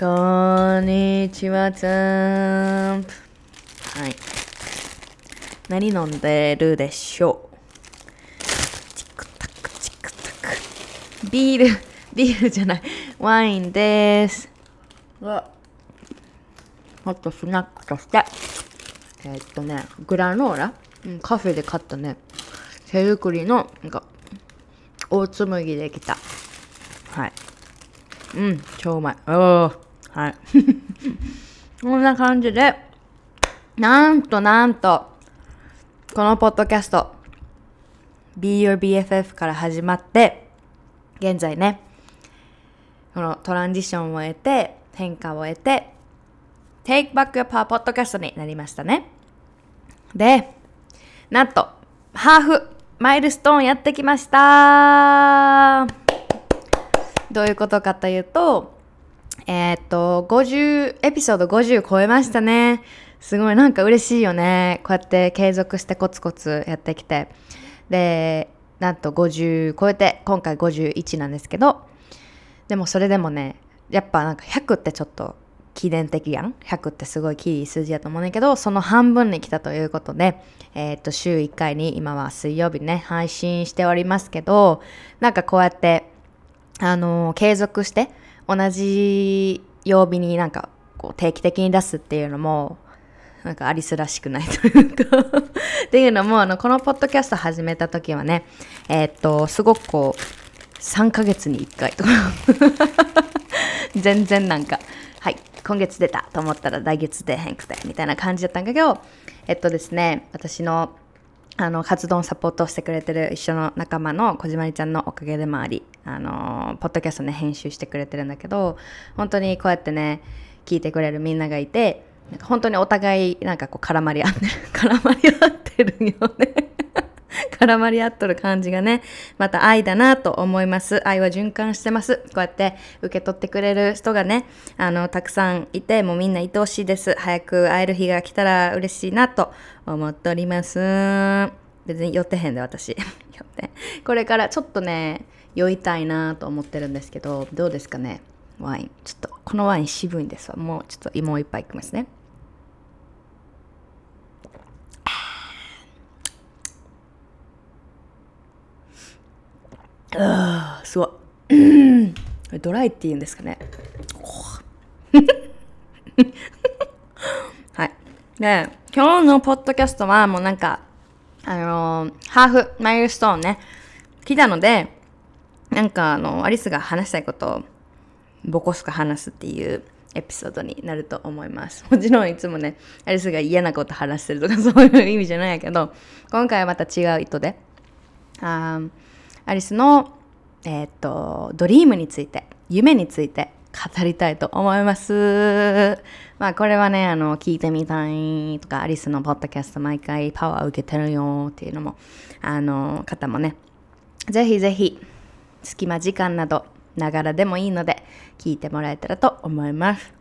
こんにちは、チャン。はい。何飲んでるでしょう？チクタクチクタク。ビール、ビールじゃない。ワインです。わ。あとスナックとして。えーっとね、グラノーラ、うん、カフェで買ったね、手作りの、なんか、オーツ麦できた。はい。うん、超うまい。おー。はい。こんな感じで、なんとなんと、このポッドキャスト、Be Your BFF から始まって、現在ね、このトランジションを得て、変化を得て、Take Back Your Power ポッドキャストになりましたね。で、なんと、ハーフマイルストーンやってきましたどういうことかというと、えーっと、50、エピソード50超えましたね。すごいなんか嬉しいよね。こうやって継続してコツコツやってきて。で、なんと50超えて、今回51なんですけど、でもそれでもね、やっぱなんか100ってちょっと記念的やん。100ってすごいキー数字やと思うんだけど、その半分に来たということで、えーっと、週1回に今は水曜日ね、配信しておりますけど、なんかこうやって、あのー継続して同じ曜日になんかこう定期的に出すっていうのもなんかアリスらしくないというか。っていうのもあのこのポッドキャスト始めた時はねえーっとすごくこう3ヶ月に1回とか。全然なんかはい今月出たと思ったら来月出へんくてみたいな感じだったんだけどえっとですね私のあの活動のサポートしてくれてる一緒の仲間の小島りちゃんのおかげでもあり、あのポッドキャストね編集してくれてるんだけど本当にこうやってね聞いてくれるみんながいてなんか本当にお互いなんかこう絡まり合ってる 絡まり合ってるよね。絡まり合っとる感じがねまた愛だなと思います。愛は循環してます。こうやって受け取ってくれる人がねあのたくさんいてもうみんな愛おしいです。早く会える日が来たら嬉しいなと思っております。別に酔ってへんで私。酔ってこれからちょっとね酔いたいなと思ってるんですけどどうですかね？ワイン。ちょっとこのワイン渋いんですわ。もうちょっともう一杯いきますね。あーすごい。ドライって言うんですかね？はい。で今日のポッドキャストはもうなんかあのーハーフマイルストーンね。来たのでなんかあのアリスが話したいことをボコスカ話すっていうエピソードになると思います。もちろんいつもね、アリスが嫌なこと話してるとかそういう意味じゃないけど、今回はまた違う意図で、あアリスの、えーっと、ドリームについて、夢について語りたいと思います。まあこれはね、あの、聞いてみたいとか、アリスのポッドキャスト毎回パワー受けてるよっていうのも、あの、方もね、ぜひぜひ、隙間時間など、ながらでもいいので、聞いてもらえたらと思います。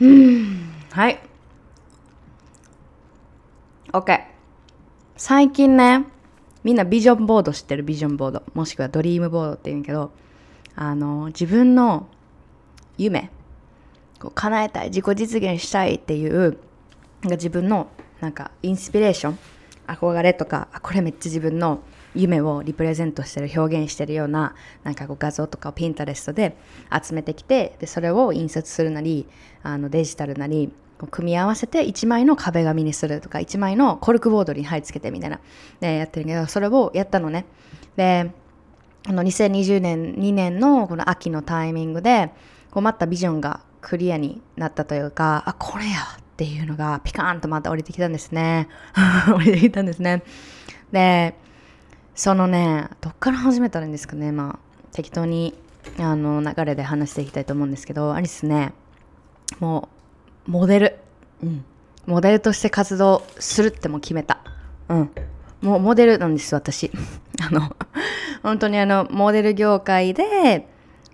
うん、はい。OK。最近ね、みんなビジョンボード知ってる？ビジョンボード。もしくはドリームボードって言うんけど、あの、自分の夢、こう叶えたい、自己実現したいっていう、か自分のなんかインスピレーション、憧れとか、これめっちゃ自分の夢をリプレゼントしてる、表現してるような、なんかこう画像とかをピンタレストで集めてきて、で、それを印刷するなり、あのデジタルなり、組み合わせて1枚の壁紙にするとか、1枚のコルクボードに貼り付けてみたいな、で、やってるけど、それをやったのね。で、あの2020年2年のこの秋のタイミングでこうまたビジョンがクリアになったというかあこれやっっていうのがピカーンとまた降りてきたんですね。降りてきたんですね。でそのねどっから始めたらいいんですかね。まあ適当にあの流れで話していきたいと思うんですけどアリスね。もうモデル。うん。モデルとして活動するっても決めた。うん。もうモデルなんです私。あの本当にあのモデル業界で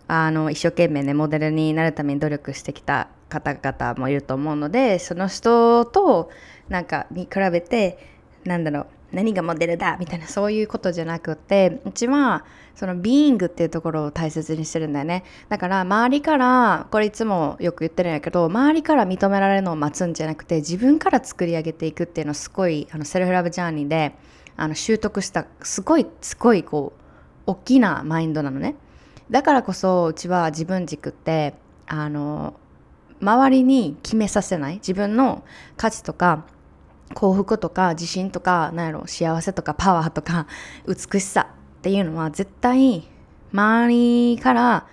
あの一生懸命ねモデルになるために努力してきた方々もいると思うのでその人となんかに比べてなんだろう何がモデルだみたいなそういうことじゃなくてうちはそのビーングっていうところを大切にしてるんだよね。だから周りからこれいつもよく言ってるんやけど周りから認められるのを待つんじゃなくて自分から作り上げていくっていうのすごいあのセルフラブジャーニーであの習得したすごいすごいこう大きなマインドなのね。だからこそうちは自分軸ってあの周りに決めさせない。自分の価値とか幸福とか自信とか何やろ幸せとかパワーとか美しさっていうのは絶対周りから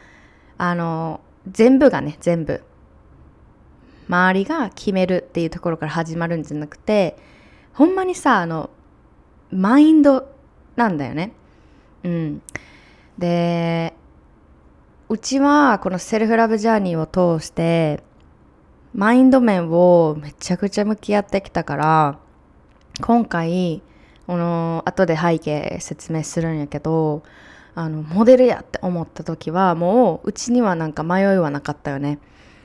あの全部がね全部。周りが決めるっていうところから始まるんじゃなくてほんまにさあのマインドなんだよね。うん。でうちはこのセルフラブジャーニーを通してマインド面をめちゃくちゃ向き合ってきたから今回この後で背景説明するんやけどあのモデルやって思った時はもううちにはなんか迷いはなかったよね。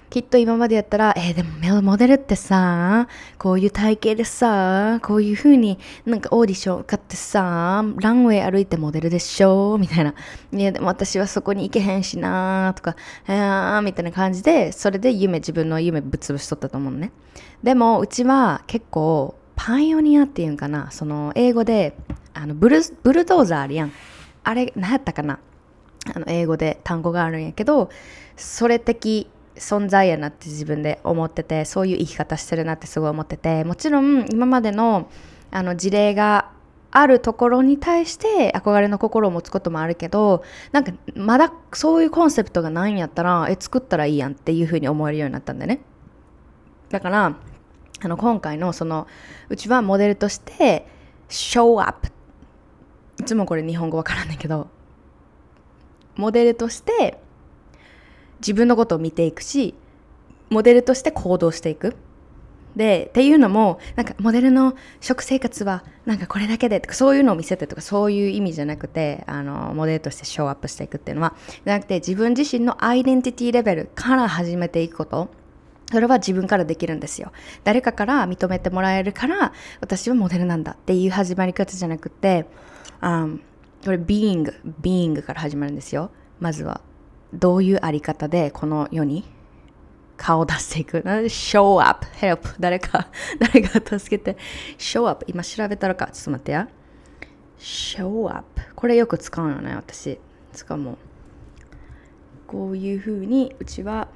きっと今までやったら、えー、でもモデルってさ、こういう体型でさ、こういう風になんかオーディション受かってさ、ランウェイ歩いてモデルでしょ？みたいな。いや、でも私はそこに行けへんしなとか、えー、みたいな感じで、それで夢、自分の夢ぶつぶしとったと思うのね。でも、うちは結構、パイオニアっていうんかな、その、英語で、あの、ブル、ブルドーザーあるやん。あれ、何やったかな？あの、英語で単語があるんやけど、それ的存在やなって自分で思っててそういう生き方してるなってすごい思ってて。もちろん今までのあの事例があるところに対して憧れの心を持つこともあるけどなんかまだそういうコンセプトがないんやったらえ作ったらいいやんっていうふうに思えるようになったんだよね。だからあの今回のそのうちはモデルとしてショーアップいつもこれ日本語わからんだけどモデルとして自分のことを見ていくしモデルとして行動していく。でっていうのもなんかモデルの食生活はなんかこれだけでとかそういうのを見せてとかそういう意味じゃなくてあのモデルとしてショーアップしていくっていうのはじゃなくて自分自身のアイデンティティレベルから始めていくこと。それは自分からできるんですよ。誰かから認めてもらえるから私はモデルなんだっていう始まり方じゃなくて、これビーイングビーイングから始まるんですよ。まずは。どういうあり方でこの世に顔を出していく？show up, help 誰か、誰か助けて。show up 今調べたらか？ちょっと待ってや。show up これよく使うのね、私。使うもう。こういうふうに、うちは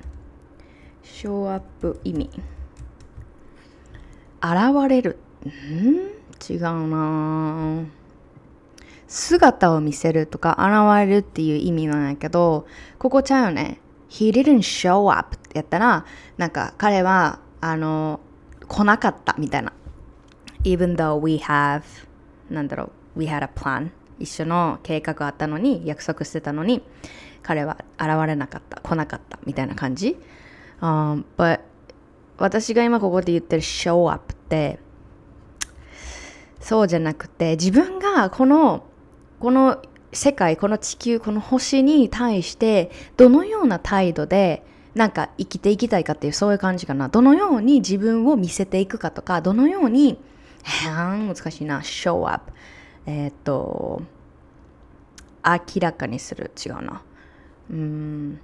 show up 意味。現れる。ん？違うなぁ。姿を見せるとか現れるっていう意味なんやけど、ここちゃうよね。He didn't show up ってやったら、なんか彼は、あの、来なかったみたいな。Even though we have, なんだろう、we had a plan 一緒の計画あったのに、約束してたのに、彼は現れなかった、来なかったみたいな感じ。Um, but 私が今ここで言ってる show up って、そうじゃなくて、自分がこのこの世界この地球この星に対してどのような態度でなんか生きていきたいかっていうそういう感じかな。どのように自分を見せていくかとかどのように難しいな show up えっ、と明らかにする。違うな。うん。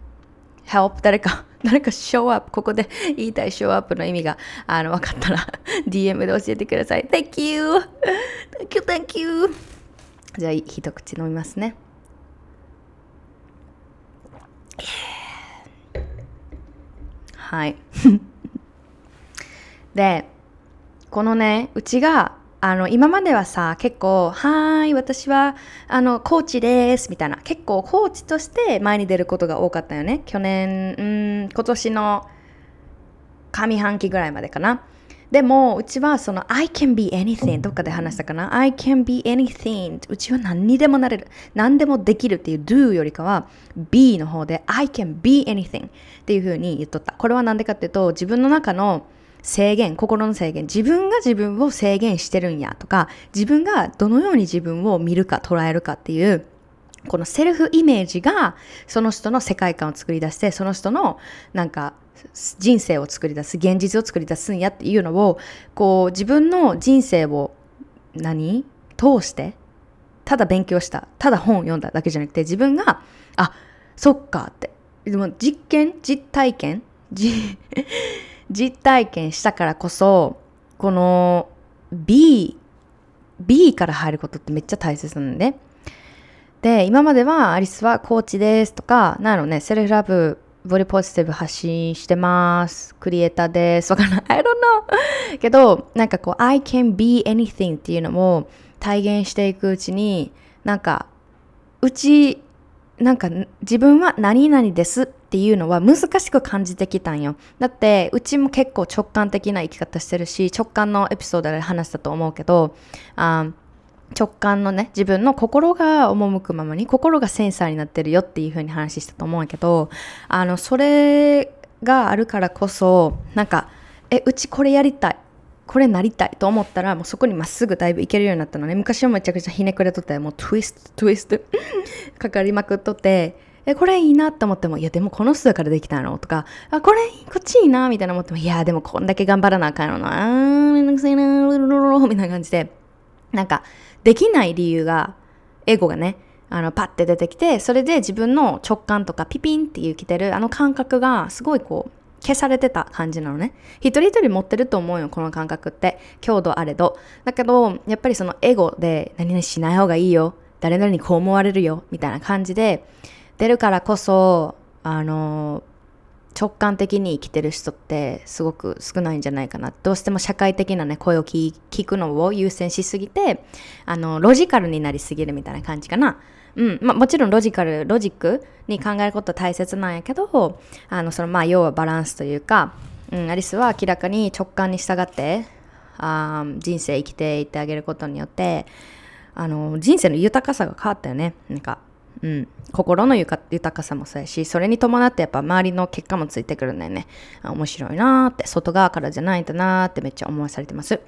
help 誰か誰か show up ここで言いたい show up の意味があの分かったら DM で教えてください。Thank you Thank you Thank you じゃあ一口飲みますね。はい。でこのねうちがあの今まではさ結構「はーい私はあのコーチです」みたいな。結構コーチとして前に出ることが多かったよね。去年うん今年の上半期ぐらいまでかな。でも、うちはその I can be anything どっかで話したかな ?I can be anything うちは何にでもなれる。何でもできるっていう do よりかは be の方で I can be anything っていう風に言っとった。これは何でかっていうと自分の中の制限、心の制限、自分が自分を制限してるんやとか、自分がどのように自分を見るか捉えるかっていう、このセルフイメージがその人の世界観を作り出して、その人のなんか人生を作り出す現実を作り出すんやっていうのをこう自分の人生を何？通してただ勉強したただ本を読んだだけじゃなくて自分があそっかって。でも実験実体験実体験したからこそこの B B から入ることってめっちゃ大切なんで。で今まではアリスはコーチですとかなんやろねセルフラブボディポジティブ発信してます。クリエイターです。わからない。I don't know. けど、なんかこう、I can be anything っていうのも体現していくうちに、なんか、うち、なんか自分は何々ですっていうのは難しく感じてきたんよ。だって、うちも結構直感的な生き方してるし、直感のエピソードで話したと思うけど、あ直感のね自分の心が赴くままに心がセンサーになってるよっていう風に話したと思うんやけどあのそれがあるからこそなんかえうちこれやりたいこれなりたいと思ったらもうそこにまっすぐだいぶいけるようになったのね。昔はめちゃくちゃひねくれとってもう twist twist かかりまくっとってえこれいいなって思ってもいやでもこの人だからできたの？とかあこれこっちいいなみたいな思ってもいやでもこんだけ頑張らなあかんのな。あめんどくさいなみたいな感じで。なんかできない理由が、エゴがね、あの、パッて出てきて、それで自分の直感とかピピンっていう来てるあの感覚がすごいこう、消されてた感じなのね。一人一人持ってると思うよ、この感覚って。強度あれど。だけど、やっぱりそのエゴで、何々しない方がいいよ。誰々にこう思われるよ。みたいな感じで、出るからこそ、あの直感的に生きてる人ってすごく少ないんじゃないかな。どうしても社会的なね、声を聞くのを優先しすぎて、あの、ロジカルになりすぎるみたいな感じかな。うん。まあ、もちろんロジカル、ロジックに考えることは大切なんやけど、あの、その、まあ、要はバランスというか、うん、アリスは明らかに直感に従って、あ人生生きていってあげることによって、あの、人生の豊かさが変わったよね。なんか、うん、心の豊かさもそうやし、それに伴ってやっぱ周りの結果もついてくるんだよね。面白いなーって、外側からじゃないんだなーってめっちゃ思わされてます。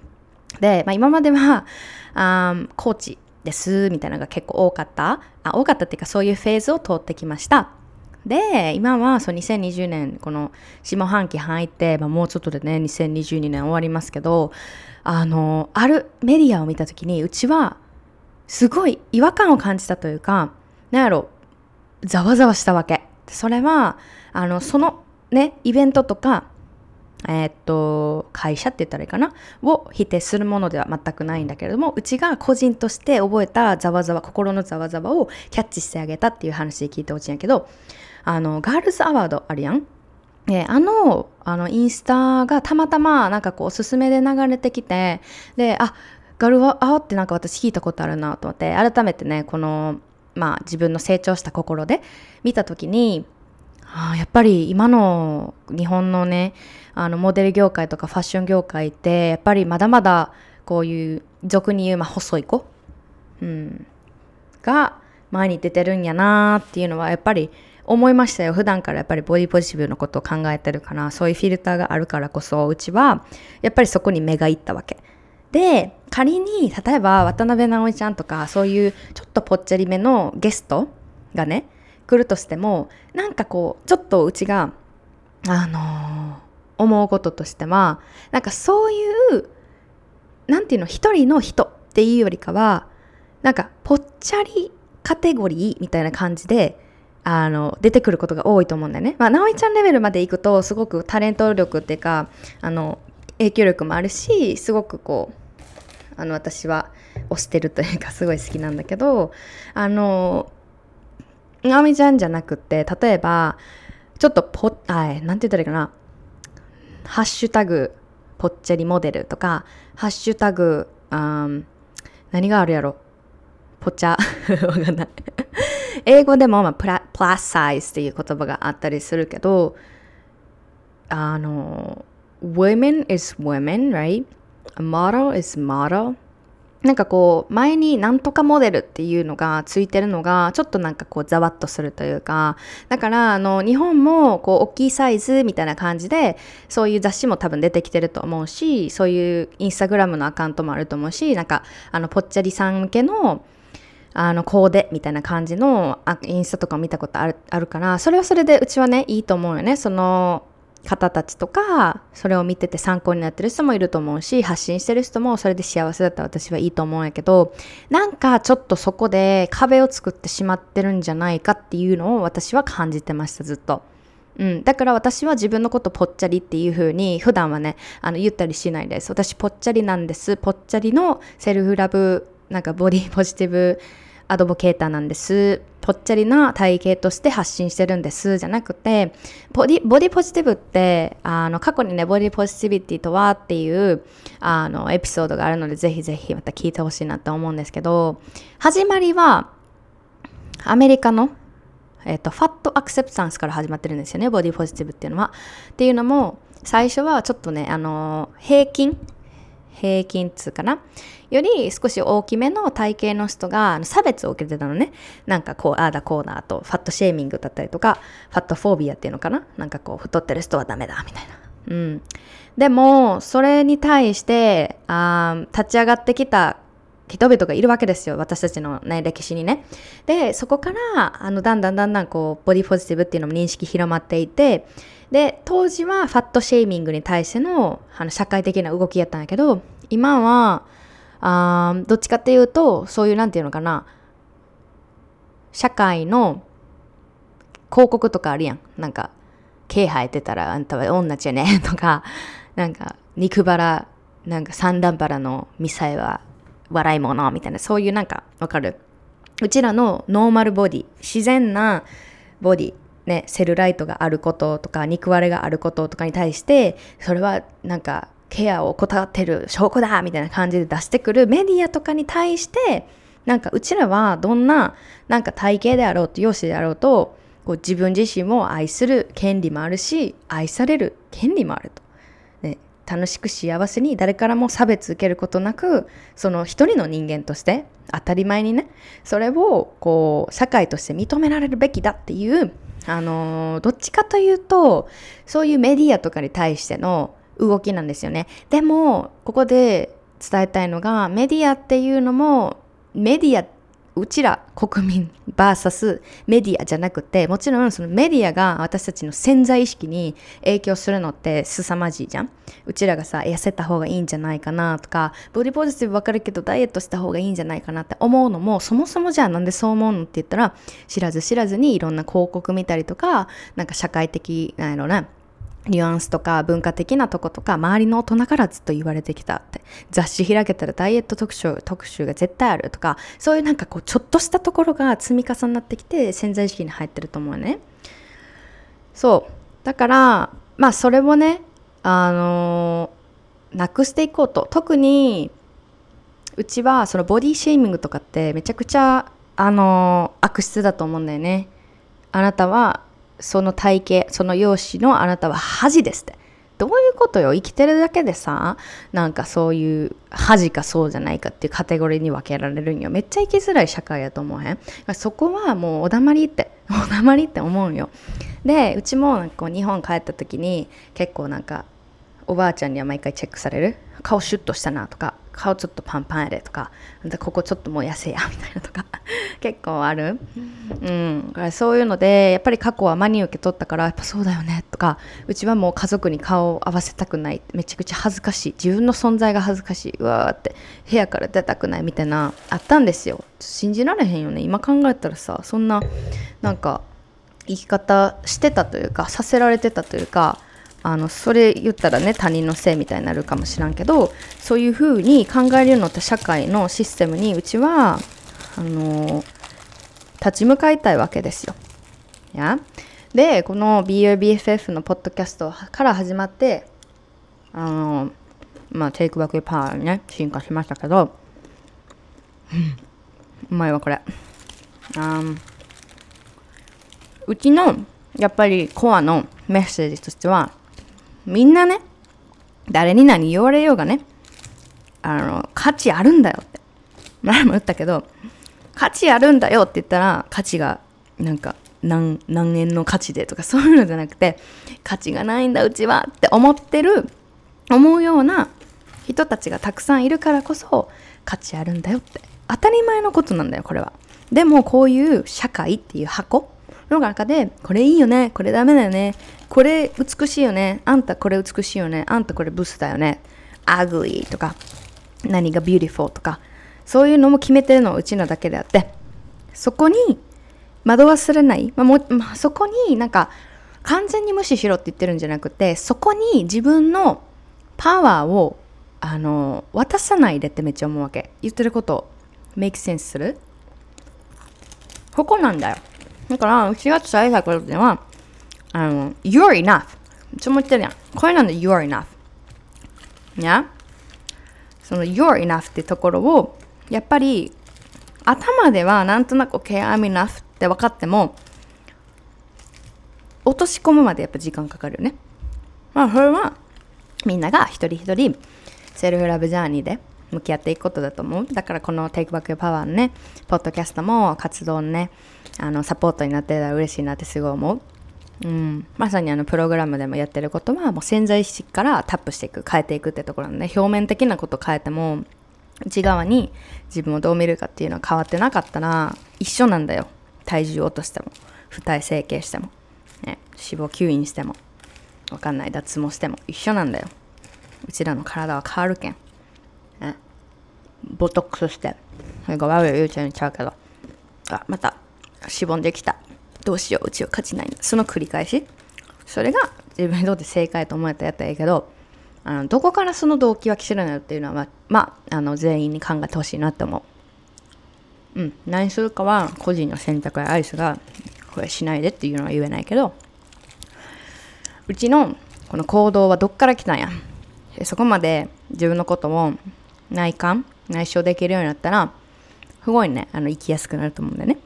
で、まあ、今までは、あコーチですみたいなのが結構多かったあ。多かったっていうかそういうフェーズを通ってきました。で、今はそう2020年、この下半期入って、まあ、もうちょっとでね、2022年終わりますけど、あの、あるメディアを見た時に、うちはすごい違和感を感じたというか、なんやろ、ざわざわしたわけ。それは、あの、そのね、イベントとか、えー、っと、会社って言ったらいいかなを否定するものでは全くないんだけれども、うちが個人として覚えたざわざわ、心のざわざわをキャッチしてあげたっていう話聞いてほしいんやけど、あの、ガールズアワードあるやんえあの、あの、インスタがたまたまなんかこうおすすめで流れてきて、で、あ、ガルワアってなんか私聞いたことあるなと思って、改めてね、このまあ、自分の成長した心で見た時にあやっぱり今の日本のねあのモデル業界とかファッション業界ってやっぱりまだまだこういう俗に言う、まあ、細い子、うん、が前に出てるんやなっていうのはやっぱり思いましたよ。普段からやっぱりボディポジティブのことを考えてるからそういうフィルターがあるからこそうちはやっぱりそこに目がいったわけ。で、仮に、例えば渡辺直美ちゃんとか、そういうちょっとぽっちゃりめのゲストがね、来るとしても、なんかこう、ちょっとうちが、あのー、思うこととしては、なんかそういう、なんていうの、一人の人っていうよりかは、なんかぽっちゃりカテゴリーみたいな感じで、あの、出てくることが多いと思うんだよね。まあ、直美ちゃんレベルまで行くと、すごくタレント力っていうか、あの、影響力もあるしすごくこうあの私は推してるというかすごい好きなんだけどあの直美ちゃんじゃなくて例えばちょっとぽあなんて言ったらいいかな。ハッシュタグぽっちゃりモデルとかハッシュタグあ何があるやろ。ぽちゃ。わかんない。英語でも、まあ、プラプラスサイズっていう言葉があったりするけどあの women is women, right? A model is model. なんかこう前になんとかモデルっていうのがついてるのがちょっとなんかこうざわっとするというかだからあの日本もこう大きいサイズみたいな感じでそういう雑誌も多分出てきてると思うしそういうインスタグラムのアカウントもあると思うしなんかあのぽっちゃりさん向けのあのコーデみたいな感じのインスタとか見たことあるあるからそれはそれでうちはねいいと思うよねその方たちとかそれを見てて参考になってる人もいると思うし発信してる人もそれで幸せだったら私はいいと思うんやけどなんかちょっとそこで壁を作ってしまってるんじゃないかっていうのを私は感じてましたずっと。うん、だから私は自分のことぽっちゃりっていう風に普段はねあの言ったりしないです。私ぽっちゃりなんです。ぽっちゃりのセルフラブなんかボディポジティブアドボケーターなんです。ぽっちゃりな体型として発信してるんです。じゃなくて、ボディ、ボディポジティブって、あの、過去にね、ボディポジティビティとはっていう、あの、エピソードがあるので、ぜひぜひまた聞いてほしいなと思うんですけど、始まりは、アメリカの、えっ、と、ファットアクセプタンスから始まってるんですよね、ボディポジティブっていうのは。っていうのも、最初はちょっとね、あの、平均、平均通かなより少し大きめの体型の人が差別を受けてたのね。なんかこう、ああだこうだと、ファットシェーミングだったりとか、ファットフォービアっていうのかな？なんかこう、太ってる人はダメだ、みたいな。うん。でも、それに対して、あ立ち上がってきた人々がいるわけですよ。私たちのね、歴史にね。で、そこから、あの、だんだんだんだんこう、ボディポジティブっていうのも認識広まっていて、で、当時はファットシェーミングに対してのあの社会的な動きやったんやけど、今は、あどっちかっていうと、そういうなんていうのかな、社会の広告とかあるやん。なんか、毛生えてたらあんたは女じゃね？とか、なんか、肉腹、なんか三段腹のミサイルは笑い物みたいな、そういうなんか、わかる。うちらのノーマルボディ、自然なボディ、ね、セルライトがあることとか、肉割れがあることとかに対して、それはなんか、ケアを怠ってる証拠だみたいな感じで出してくるメディアとかに対してなんかうちらはどんななんか体型であろうと容姿であろうとこう自分自身を愛する権利もあるし愛される権利もあると。ね、楽しく幸せに誰からも差別受けることなくその一人の人間として当たり前にねそれをこう社会として認められるべきだっていうあの、どっちかというとそういうメディアとかに対しての動きなんですよね。でも、ここで伝えたいのが、メディアっていうのも、メディア、うちら国民 VS メディアじゃなくて、もちろんそのメディアが私たちの潜在意識に影響するのって凄まじいじゃん。うちらがさ、痩せた方がいいんじゃないかなとか、ボディポジティブわかるけどダイエットした方がいいんじゃないかなって思うのも、そもそもじゃあなんでそう思うのって言ったら、知らず知らずにいろんな広告見たりとか、なんか社会的、なんやろな、ニュアンスとか文化的なとことか周りの大人からずっと言われてきたって。雑誌開けたらダイエット特集特集が絶対あるとかそういうなんかこうちょっとしたところが積み重なってきて潜在意識に入ってると思うね。そう。だからまあそれをねあの、なくしていこうと。特にうちはそのボディシェーミングとかってめちゃくちゃあの、悪質だと思うんだよね。あなたはその体型その容姿のあなたは恥ですって。どういうことよ？生きてるだけでさなんかそういう恥かそうじゃないかっていうカテゴリーに分けられるにはめっちゃ生きづらい社会やと思うへん？そこはもうおだまりって おだまりって思うんよ。でうちもなんかこう日本帰った時に結構なんかおばあちゃんには毎回チェックされる？顔シュッとしたなとか。顔ちょっとパンパンやでとかここちょっともう痩せやみたいなとか 結構ある、うん、からそういうのでやっぱり過去は真に受け取ったからやっぱそうだよねとかうちはもう家族に顔を合わせたくないめちゃくちゃ恥ずかしい自分の存在が恥ずかしいうわーって部屋から出たくないみたいなあったんですよ。信じられへんよね。今考えたらさそんななんか生き方してたというかさせられてたというかあのそれ言ったらね他人のせいみたいになるかもしらんけどそういうふうに考えるのって社会のシステムにうちはあの立ち向かいたいわけですよ。や？でこの BUBFF のポッドキャストから始まってあのまあテイクバックパワーにね進化しましたけど、うん、うまいわこれ。あうちのやっぱりコアのメッセージとしてはみんなね誰に何言われようがね、あの、価値あるんだよって。前も言ったけど、価値あるんだよって言ったら、価値がなんか何何円の価値でとかそういうのじゃなくて、価値がないんだうちはって思ってる、思うような人たちがたくさんいるからこそ価値あるんだよって。当たり前のことなんだよ、これは。でもこういう社会っていう箱の中で、これいいよね、これダメだよね、これ美しいよね、あんたこれ美しいよね、あんたこれブスだよね、ugly とか、何が beautiful とか、そういうのも決めてるのはうちのだけであって、そこに惑わされない、まあ、もまあ、そこになんか完全に無視しろって言ってるんじゃなくて、そこに自分のパワーをあの渡さないでってめっちゃ思うわけ。言ってることメイクセンスする？ここなんだよ。だから、うちが伝えたことでは、あの、you're enough。いつも言ってるやん。これなんで you're enough? ねその you're enough ってところを、やっぱり、頭ではなんとなく OK, I'm enough って分かっても、落とし込むまでやっぱ時間かかるよね。まあ、それは、みんなが一人一人、セルフラブジャーニーで向き合っていくことだと思う。だからこの Take Back Your Power のね、ポッドキャストも活動のね、あのサポートになってたら嬉しいなってすごい思う。うん、まさにあのプログラムでもやってることはもう潜在意識からタップしていく変えていくってところなんで表面的なこと変えても内側に自分をどう見るかっていうのは変わってなかったら一緒なんだよ。体重落としても二重整形しても、ね、脂肪吸引してもわかんない脱毛しても一緒なんだよ。うちらの体は変わるけん。ボトックスして。それが悪い言うちゃうんちゃうけど。あまた。しぼんできた。どうしよううちは勝ちないその繰り返し。それが自分にとって正解と思えたやったらいいけどあのどこからその動機は来てるのよっていうのはまああの全員に考えてほしいなって思う。うん。何するかは個人の選択やアイスがこれしないでっていうのは言えないけどうちのこの行動はどっから来たんや。そこまで自分のことを内観内緒できるようになったらすごいねあの生きやすくなると思うんだよね。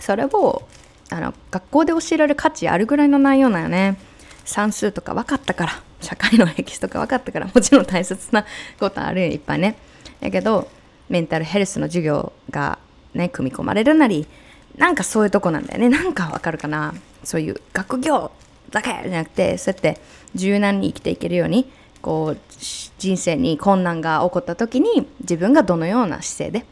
それをあの学校で教えられる価値あるぐらいの内容なんよね。算数とか分かったから社会の歴史とか分かったからもちろん大切なことあるよいっぱいね。やけどメンタルヘルスの授業がね組み込まれるなりなんかそういうとこなんだよね。なんかわかるかな。そういう学業だけじゃなくてそうやって柔軟に生きていけるようにこう人生に困難が起こった時に自分がどのような姿勢で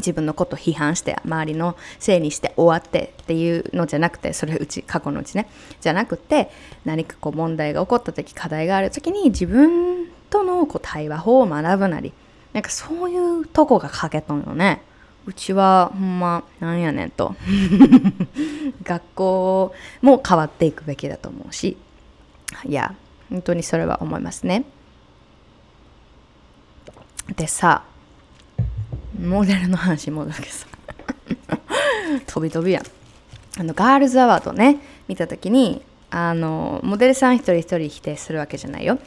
自分のことを批判して周りのせいにして終わってっていうのじゃなくてそれうち過去のうちね。じゃなくて何かこう問題が起こった時課題がある時に自分とのこう対話法を学ぶなりなんかそういうとこが欠けとんよね。うちはほんまなんやねんと。学校も変わっていくべきだと思うし。いや本当にそれは思いますね。でさ、モデルの話戻るけどさ、飛び飛びやん。あの、ガールズアワードね、見た時に、あの、モデルさん一人一人否定するわけじゃないよ。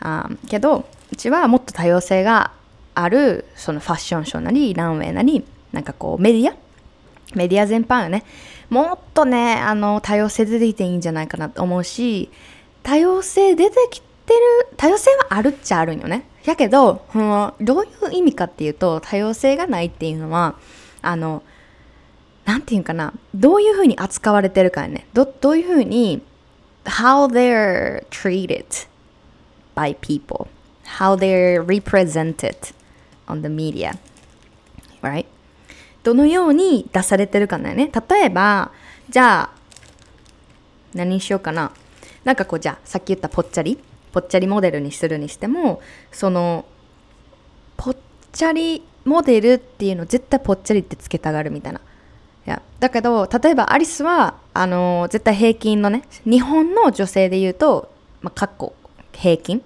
あけど、うちはもっと多様性がある、そのファッションショーなり、ランウェイなり、なんかこう、メディア？メディア全般よね。もっとね、あの、多様性出てきていいんじゃないかなと思うし、多様性出てきてる多様性はあるっちゃあるんよね。やけど、うん、どういう意味かっていうと多様性がないっていうのはあのなんていうかなどういうふうに扱われてるかね。どどういうふうに how they're treated by people. How they're represented on the media. Right? どのように出されてるかだよね。例えばじゃあ何にしようかな。なんかこうじゃあさっき言ったぽっちゃり。ぽっちゃりモデルにするにしてもそのぽっちゃりモデルっていうの絶対ぽっちゃりってつけたがるみたいな。いやだけど例えばアリスはあの絶対平均のね日本の女性で言うと、まあ、かっこ平均。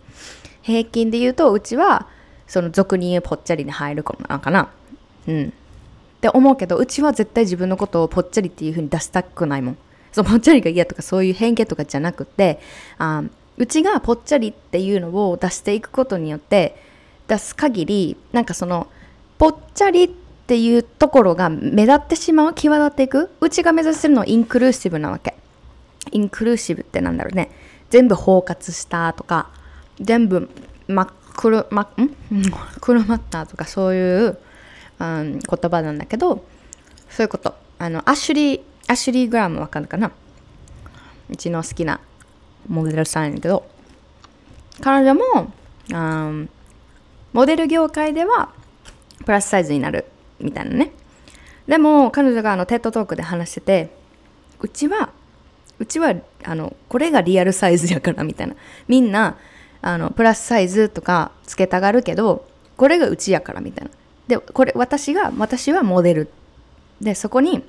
平均で言うとうちはその俗に言うぽっちゃりに入る子なのかな。うん。って思うけどうちは絶対自分のことをぽっちゃりっていう風に出したくないもん。そうぽっちゃりが嫌とかそういう偏見とかじゃなくてあうちがぽっちゃりっていうのを出していくことによって出す限りなんかそのぽっちゃりっていうところが目立ってしまう際立っていくうちが目指してるのはインクルーシブなわけ。インクルーシブってなんだろうね。全部包括したとか全部まくるまん？くるまったとかそういう、うん、言葉なんだけどそういうこと。あのアシュリーアシュリー・グラムわかるかな？うちの好きなモデルさんやけど。彼女も、うん、モデル業界ではプラスサイズになるみたいなね。でも彼女があのテッドトークで話しててうちはうちはあのこれがリアルサイズやからみたいな。みんなあのプラスサイズとかつけたがるけどこれがうちやからみたいな。でこれ私が私はモデル。でそこに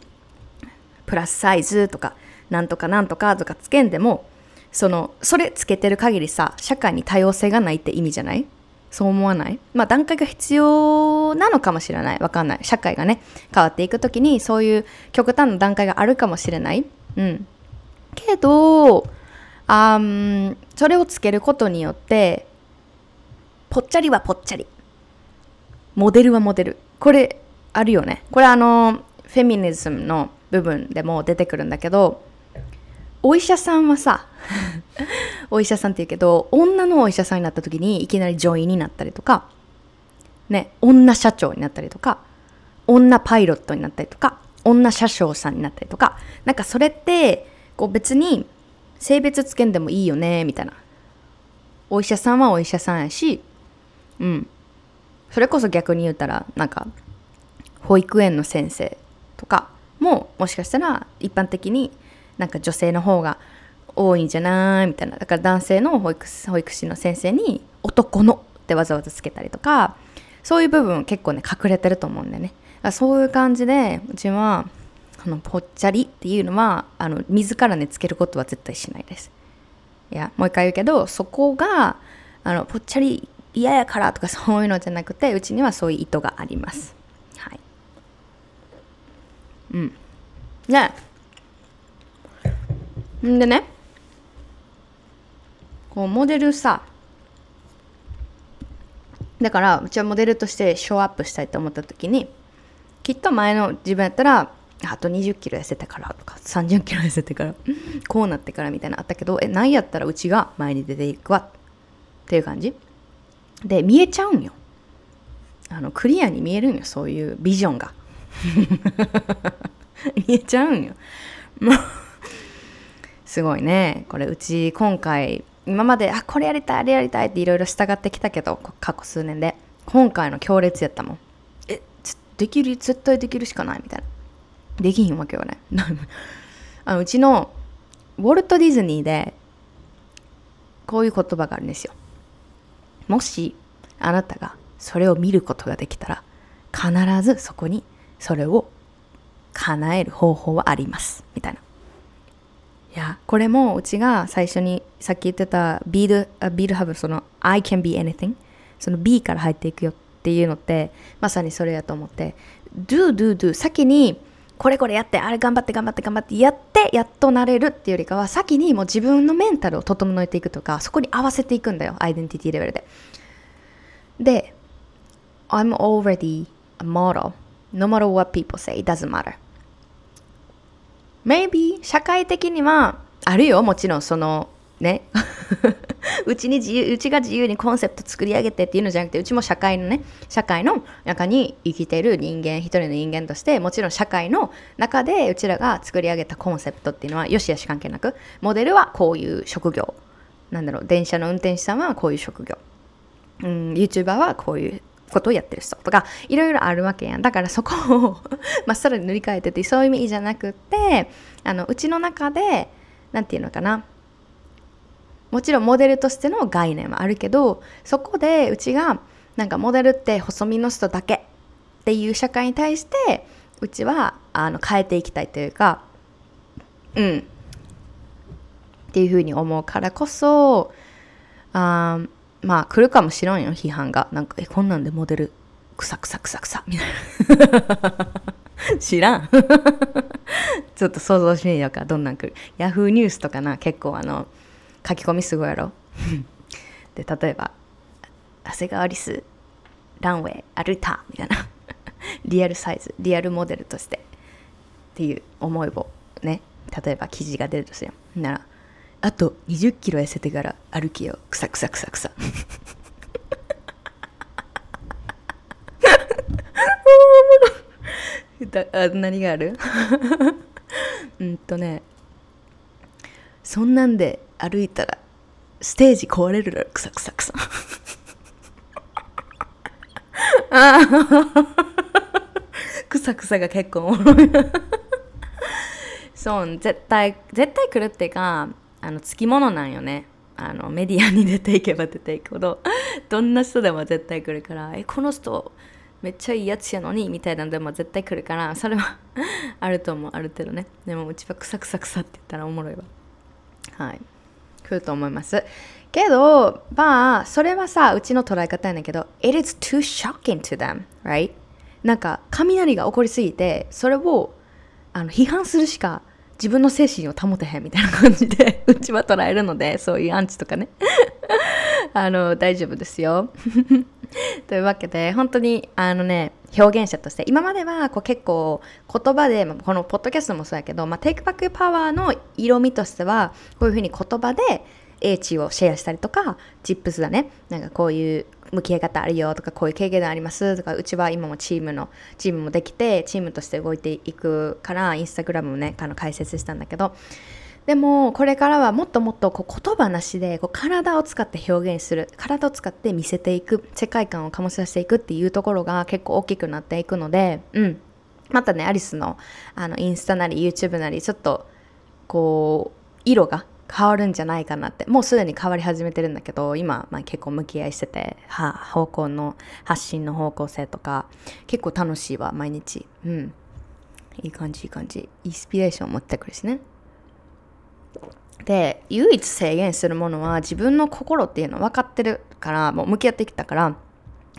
プラスサイズとかなんとかなんとかとかつけんでもそのそれつけてる限りさ社会に多様性がないって意味じゃない？そう思わない？まあ段階が必要なのかもしれない。わかんない。社会がね変わっていく時にそういう極端な段階があるかもしれない。うん。けどあそれをつけることによってぽっちゃりはぽっちゃり。モデルはモデル。これあるよね。これあのフェミニズムの部分でも出てくるんだけどお医者さんはさ お医者さんって言うけど女のお医者さんになった時にいきなり女医になったりとかね女社長になったりとか女パイロットになったりとか女車掌さんになったりとかなんかそれってこう別に性別つけんでもいいよねみたいな。お医者さんはお医者さんやしうん。それこそ逆に言ったらなんか保育園の先生とかももしかしたら一般的になんか女性の方が多いんじゃないみたいな。だから男性の保育保育士の先生に男のってわざわざつけたりとかそういう部分結構ね隠れてると思うんだよね。そういう感じでうちはあのぽっちゃりっていうのはあの自らねつけることは絶対しないです。いやもう一回言うけどそこがあのぽっちゃり嫌やからとかそういうのじゃなくてうちにはそういう意図があります。はい。うん。でんでねこうモデルさ。だからうちはモデルとしてショーアップしたいと思った時にきっと前の自分やったらあと20キロ痩せてからとか30キロ痩せてからこうなってからみたいなあったけどえ何やったらうちが前に出ていくわ。っていう感じ。で見えちゃうんよ。あのクリアに見えるんよそういうビジョンが。見えちゃうんよ。すごいね。これうち今回今まであこれやりたいあれやりたいっていろいろ従ってきたけど過去数年で今回の強烈やったもん。えできる絶対できるしかないみたいな。できひんわけよね。あうちのウォルト・ディズニーでこういう言葉があるんですよ。もしあなたがそれを見ることができたら必ずそこにそれを叶える方法はあります。みたいな。やこれもうちが最初にさっき言ってたビールビールハブその I can be anything その B から入っていくよっていうのってまさにそれやと思って。do do do 先にこれこれやってあれ頑張って頑張って頑張ってやってやっとなれるっていうよりかは先にもう自分のメンタルを整えていくとかそこに合わせていくんだよアイデンティティレベルで。で I'm already a model. No matter what people say it doesn't matter. Maybe 社会的にはあるよもちろんそのね。うちに自由うちが自由にコンセプト作り上げてっていうのじゃなくてうちも社会のね社会の中に生きてる人間一人の人間としてもちろん社会の中でうちらが作り上げたコンセプトっていうのはよしよし関係なくモデルはこういう職業。なんだろう電車の運転手さんはこういう職業、うん、YouTuber はこういうことをやってる人とかいろいろあるわけやん。だからそこを まっさらに塗り替えててそういう意味じゃなくてあのうちの中で何て言うのかな。もちろんモデルとしての概念はあるけどそこでうちがなんかモデルって細身の人だけっていう社会に対してうちはあの変えていきたいというかうん。っていうふうに思うからこそあまあ来るかもしれんよ批判が。なんかえこんなんでモデルくさくさくさくさみたいな。知らん。ちょっと想像してみようかどんなん来る。ヤフーニュースとかな結構あの書き込みすごいやろ。で例えば「長谷川リスランウェイ歩いた」みたいな。リアルサイズリアルモデルとして。っていう思いをね例えば記事が出るとするならあと20キロ痩せてから歩きよ。くさくさくさくさだあ何がある？うんとねそんなんで歩いたらステージ壊れるだろ。くさくさくさあくさくさが結構おもろい。そう絶対絶対来るっていうかあのつきものなんよね。あのメディアに出ていけば出ていくほどどんな人でも絶対来るからえこの人めっちゃいいやつやのにみたいなのでも絶対来るからそれは あると思う。ある程度ね。でもうちはクサクサクサって言ったらおもろいわ。はい。来ると思います。けどまあそれはさうちの捉え方やねんけど It is too shocking to them right? なんか雷が起こりすぎてそれをあの批判するしか自分の精神を保てへんみたいな感じで うちは捉えるのでそういうアンチとかね。あの大丈夫ですよ。というわけで本当にあのね表現者として今まではこう結構言葉でこのポッドキャストもそうやけど、まあ、テイクバックパワーの色味としてはこういうふうに言葉で英知をシェアしたりとかチップスだね。なんかこういう向き合い方あるよとかこういう経験がありますとかうちは今もチームのチームもできてチームとして動いていくからインスタグラムもねあの解説したんだけどでもこれからはもっともっとこう言葉なしでこう体を使って表現する体を使って見せていく世界観を醸し出していくっていうところが結構大きくなっていくので、うん、またねアリスのあのインスタなり YouTube なりちょっとこう色が変わるんじゃないかなって。もうすでに変わり始めてるんだけど今、まあ、結構向き合いしてては方向の発信の方向性とか結構楽しいわ毎日。うん。いい感じいい感じ。インスピレーション持ってくるしね。で唯一制限するものは自分の心っていうの分かってるからもう向き合ってきたから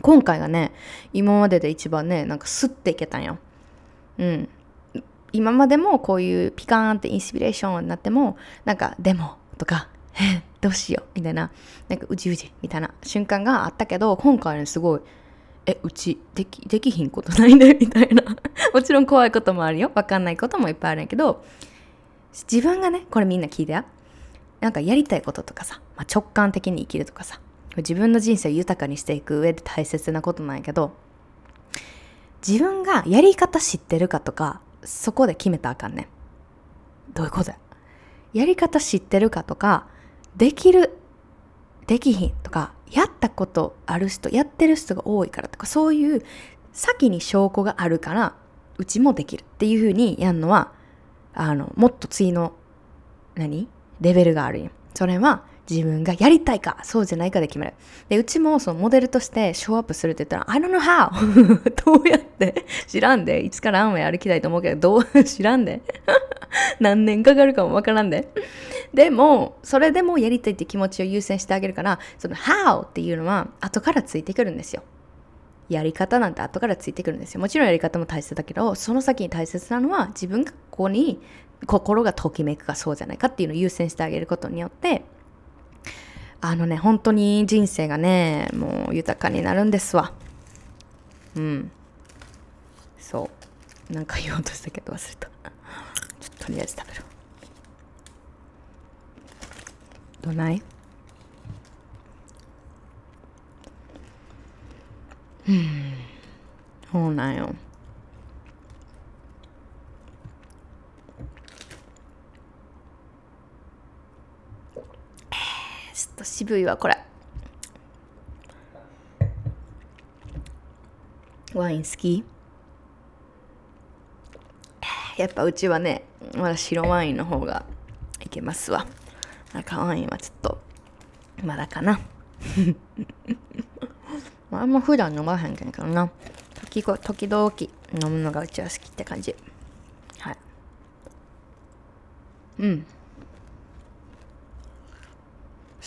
今回がね今までで一番ねなんかスッていけたんよ。うん。今までもこういうピカーンってインスピレーションになってもなんかでもとかえ どうしようみたいななんかうじうじみたいな瞬間があったけど今回ねすごいえうちできできひんことないねみたいな。もちろん怖いこともあるよ。分かんないこともいっぱいあるんやけど自分がねこれみんな聞いてや。なんかやりたいこととかさ、まあ、直感的に生きるとかさ自分の人生を豊かにしていく上で大切なことなんやけど自分がやり方知ってるかとかそこで決めたあかんねどういうことや？やり方知ってるかとかできるできひんとかやったことある人やってる人が多いからとかそういう先に証拠があるからうちもできる。っていうふうにやるのはあの、もっと次の、何？レベルがあるんよ。それは自分がやりたいか、そうじゃないかで決める。で、うちもそのモデルとしてショーアップするって言ったら、I don't know how! どうやって？知らんで。いつかランウェイ歩きたいと思うけど、どう？知らんで。何年かかるかもわからんで。でも、それでもやりたいって気持ちを優先してあげるから、その how っていうのは後からついてくるんですよ。やり方なんて後からついてくるんですよ。もちろんやり方も大切だけど、その先に大切なのは自分がここに心がときめくかそうじゃないかっていうのを優先してあげることによって、あのね、本当に人生がね、もう豊かになるんですわ。うん。そう。なんか言おうとしたけど忘れた。ちょっととりあえず食べる。どない？うん。そうなんよ。ちょっと渋いわこれ。ワイン好き？やっぱうちはねまだ白ワインの方がいけますわ。赤ワインはちょっとまだかな。あんま普段飲まへんけどな。時時々飲むのがうちは好きって感じ。はい。うん。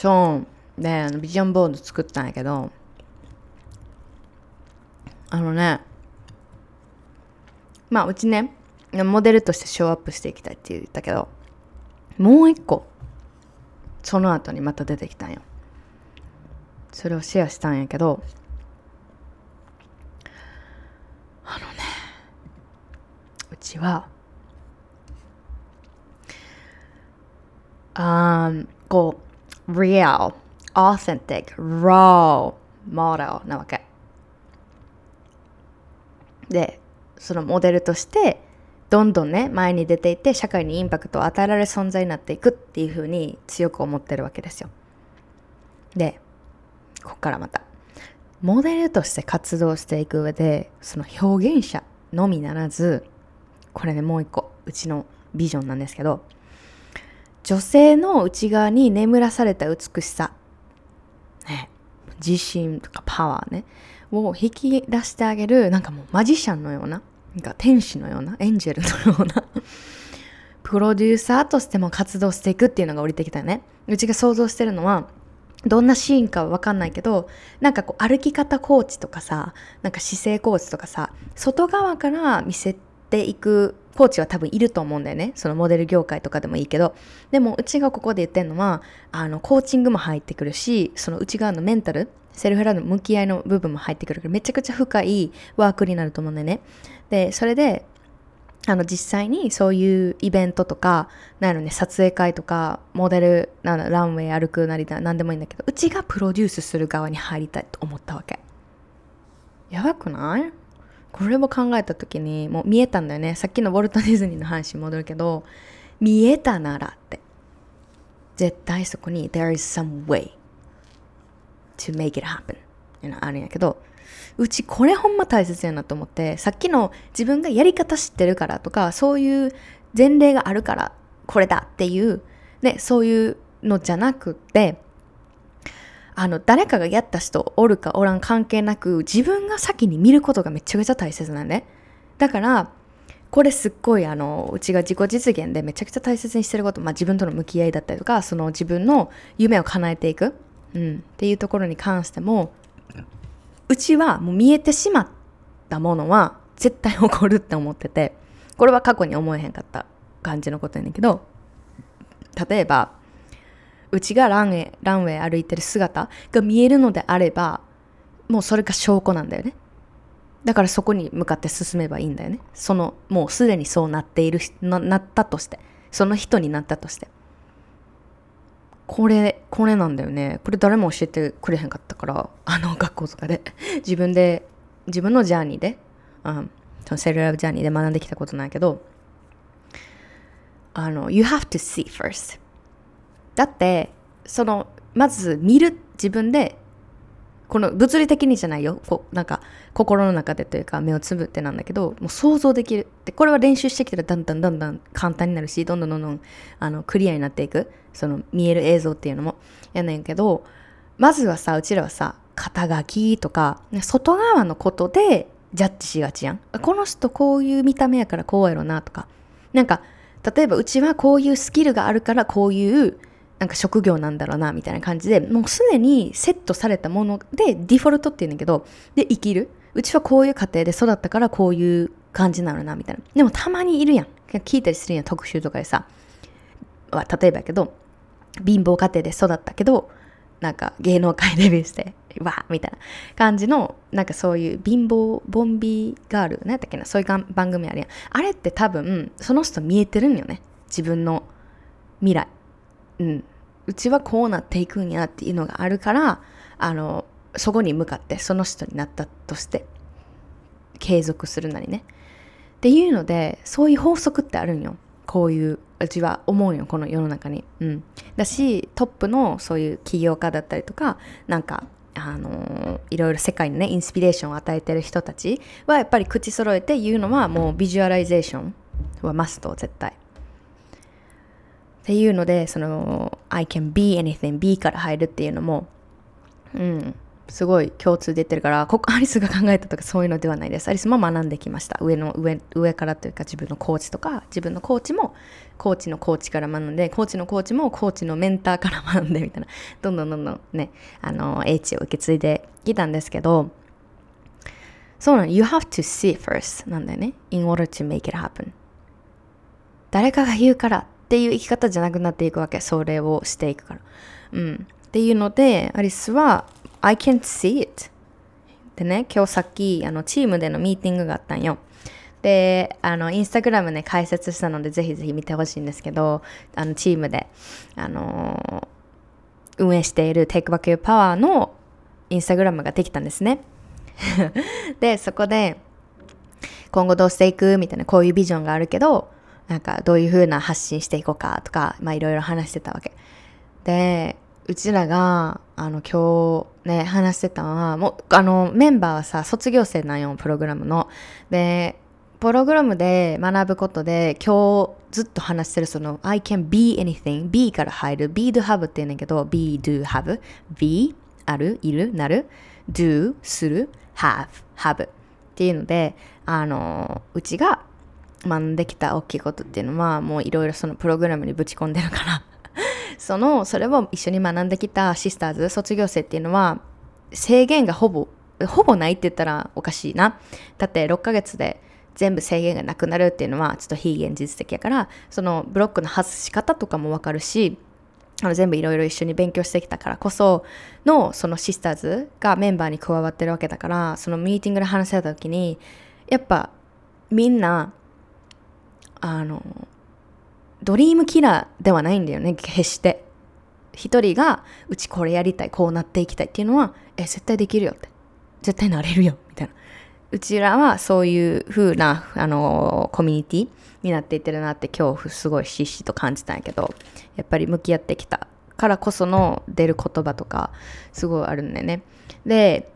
そう。でビジョンボード作ったんやけどあのねまあうちねモデルとしてショーアップしていきたいって言ったけどもう一個その後にまた出てきたんよ。それをシェアしたんやけどあのねうちはあこう real authentic raw model なわけでそのモデルとしてどんどんね前に出ていって社会にインパクトを与えられる存在になっていくっていうふうに強く思ってるわけですよ。でここからまたモデルとして活動していく上でその表現者のみならずこれねもう一個うちのビジョンなんですけど女性の内側に眠らされた美しさ、ね、自信とかパワーね。を引き出してあげるなんかもうマジシャンのようななんか天使のようなエンジェルのようなプロデューサーとしても活動していくっていうのが降りてきたよね。うちが想像してるのはどんなシーンかはわかんないけど、なんかこう歩き方コーチとかさ、なんか姿勢コーチとかさ、外側から見せていくコーチは多分いると思うんだよね。そのモデル業界とかでもいいけど。でもうちがここで言ってるのは、あの、コーチングも入ってくるし、その内側のメンタル、セルフラブの向き合いの部分も入ってくるから、めちゃくちゃ深いワークになると思うんだよね。で、それで、あの実際にそういうイベントとか、なんやろね、撮影会とか、モデル、なんランウェイ歩くなりだ、なんでもいいんだけど、うちがプロデュースする側に入りたいと思ったわけ。やばくない？これも考えた時に、もう見えたんだよね。さっきのウォルト・ディズニーの話に戻るけど、見えたならって。絶対そこに、there is some way to make it happen. っていうのあるんやけど、うちこれほんま大切やなと思ってさっきの自分がやり方知ってるからとかそういう前例があるからこれだっていう、ね、そういうのじゃなくってあの誰かがやった人おるかおらん関係なく自分が先に見ることがめちゃくちゃ大切なんで。だからこれすっごいあのうちが自己実現でめちゃくちゃ大切にしてること、まあ、自分との向き合いだったりとかその自分の夢を叶えていく、うん、っていうところに関してもうちはもう見えてしまったものは絶対起こるって思ってて。これは過去に思えへんかった感じのことやねんけど。例えばうちがランウェイランウェイ歩いてる姿が見えるのであればもうそれが証拠なんだよねだからそこに向かって進めばいいんだよねそのもうすでにそうなっているななったとしてその人になったとしてこれ、これなんだよね。これ誰も教えてくれへんかったから、あの学校とかで。自分で、自分のジャーニーで、うん、そのセルラブジャーニーで学んできたことないけど、あの、you have to see first. だって、その、まず見る、自分でこの物理的にじゃないよ。こなんか心の中でというか目をつぶってなんだけどもう想像できる。でこれは練習してきたらだんだんだんだん簡単になるしどんどんどんどんあのクリアになっていく。その見える映像っていうのも。やねんけどまずはさうちらはさ肩書きとか外側のことでジャッジしがちやん。この人こういう見た目やからこうやろなとか。なんか例えばうちはこういうスキルがあるからこういうなんか職業なんだろうなみたいな感じでもうすでにセットされたものでデフォルトっていうんだけどで生きる。うちはこういう家庭で育ったからこういう感じなのなみたいな。でもたまにいるやん。聞いたりするやん特集とかでさ。例えばやけど貧乏家庭で育ったけどなんか芸能界デビューしてわみたいな感じのなんかそういう貧乏ボンビーガール何やったっけなそういう番組あるやん。あれって多分その人見えてるんよね。自分の未来。うん、うちはこうなっていくんやっていうのがあるからあのそこに向かってその人になったとして継続するなりね。っていうのでそういう法則ってあるんよ。こういううちは思うよこの世の中に、うん、だしトップのそういう起業家だったりとかなんかあのいろいろ世界にねインスピレーションを与えてる人たちはやっぱり口揃えて言うのはもう visualization はマスト絶対。っていうので、その、I can be anything, be から入るっていうのも、うん、すごい共通出てるから、ここ アリスが考えたとかそういうのではないです。アリスも学んできました。上の上、上からというか自分のコーチとか、自分のコーチも、コーチのコーチから学んで、コーチのコーチもコーチのメンターから学んでみたいな、どんどんどんどんね、あの、英知を受け継いできたんですけど、そうなの、you have to see first なんだよね。in order to make it happen. 誰かが言うからっていう生き方じゃなくなっていくわけ。それをしていくから。うん。っていうので、アリスは、I can't see it. でね、今日さっき、あの、チームでのミーティングがあったんよ。で、あの、インスタグラムね、解説したので、ぜひぜひ見てほしいんですけど、あの、チームで、あのー、運営している Take Back Your Power のインスタグラムができたんですね。で、そこで、今後どうしていく？みたいなこういうビジョンがあるけどなんかどういう風な発信していこうかとかまあいろいろ話してたわけ。でうちらがあの今日ね話してたのはもうあのメンバーはさ卒業生なんよプログラムの。でプログラムで学ぶことで今日ずっと話してるその I can be anything be から入る。be do have って言うんだけど be do have be ある？いる？なる？do する？have have っていうのであのうちが学んできた大きいことっていうのはもういろいろそのプログラムにぶち込んでるから。そのそれを一緒に学んできたシスターズ卒業生っていうのは制限がほぼほぼないって言ったらおかしいな。だって6ヶ月で全部制限がなくなるっていうのはちょっと非現実的やからそのブロックの外し方とかもわかるしあの全部いろいろ一緒に勉強してきたからこそのそのシスターズがメンバーに加わってるわけだからそのミーティングで話せた時にやっぱみんなあのドリームキラーではないんだよね決して。一人がうちこれやりたいこうなっていきたいっていうのはえ絶対できるよって。絶対なれるよみたいな。うちらはそういう風なあのコミュニティになっていってるなって恐怖すごいひしひしと感じたんやけどやっぱり向き合ってきたからこその出る言葉とかすごいあるんだよね。で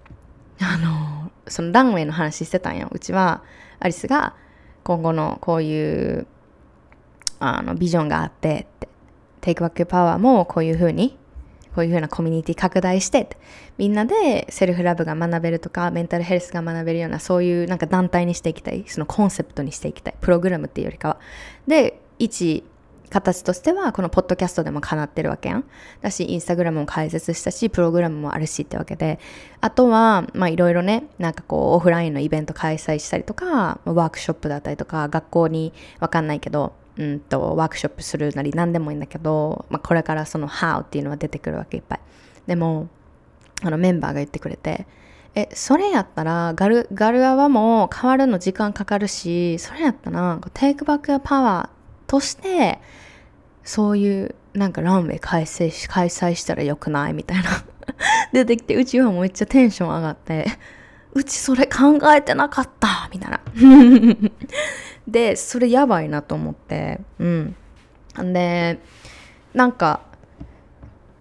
あのそのランウェイの話してたんよ。うちはアリスが今後のこういうあのビジョンがあってって、テイクバックパワーもこういうふうに、こういうふうなコミュニティ拡大して、みんなでセルフラブが学べるとか、メンタルヘルスが学べるような、そういうなんか団体にしていきたい、そのコンセプトにしていきたい、プログラムっていうよりかは。で、一、形としてはこのポッドキャストでも叶ってるわけやん。だし、インスタグラムも開設したし、プログラムもあるしってわけで、あとは、まあいろいろね、なんかこう、オフラインのイベント開催したりとか、ワークショップだったりとか、学校にわかんないけど、うんと、ワークショップするなり何でもいいんだけど、まあ、これからその How っていうのは出てくるわけいっぱい。でも、あのメンバーが言ってくれて、え、それやったらガル、ガルアワも変わるの時間かかるし、それやったら、テイクバックやパワーとして、そういうなんかランウェイ開催し、開催したらよくないみたいな。出てきて、うちはめっちゃテンション上がって、うちそれ考えてなかったみたいな。でそれやばいなと思ってうん。でなんか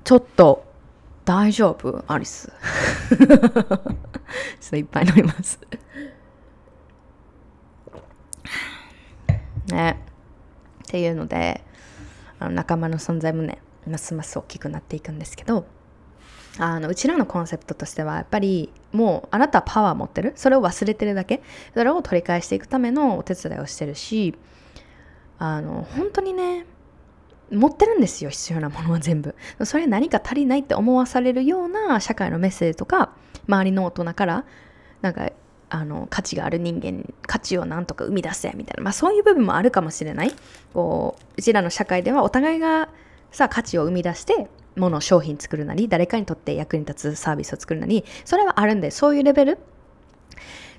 ちょっと大丈夫？アリス。ちょっといっぱい飲みます。ね。っていうのであの仲間の存在もねますます大きくなっていくんですけどあのうちらのコンセプトとしてはやっぱりもうあなたはパワー持ってる？それを忘れてるだけ？それを取り返していくためのお手伝いをしてるしあの本当にね持ってるんですよ必要なものは全部。それ何か足りないって思わされるような社会のメッセージとか周りの大人からなんかあの価値がある人間価値をなんとか生み出せみたいな、まあ、そういう部分もあるかもしれない。こううちらの社会ではお互いがさ価値を生み出してもの商品作るなり誰かにとって役に立つサービスを作るなりそれはあるんでそういうレベル。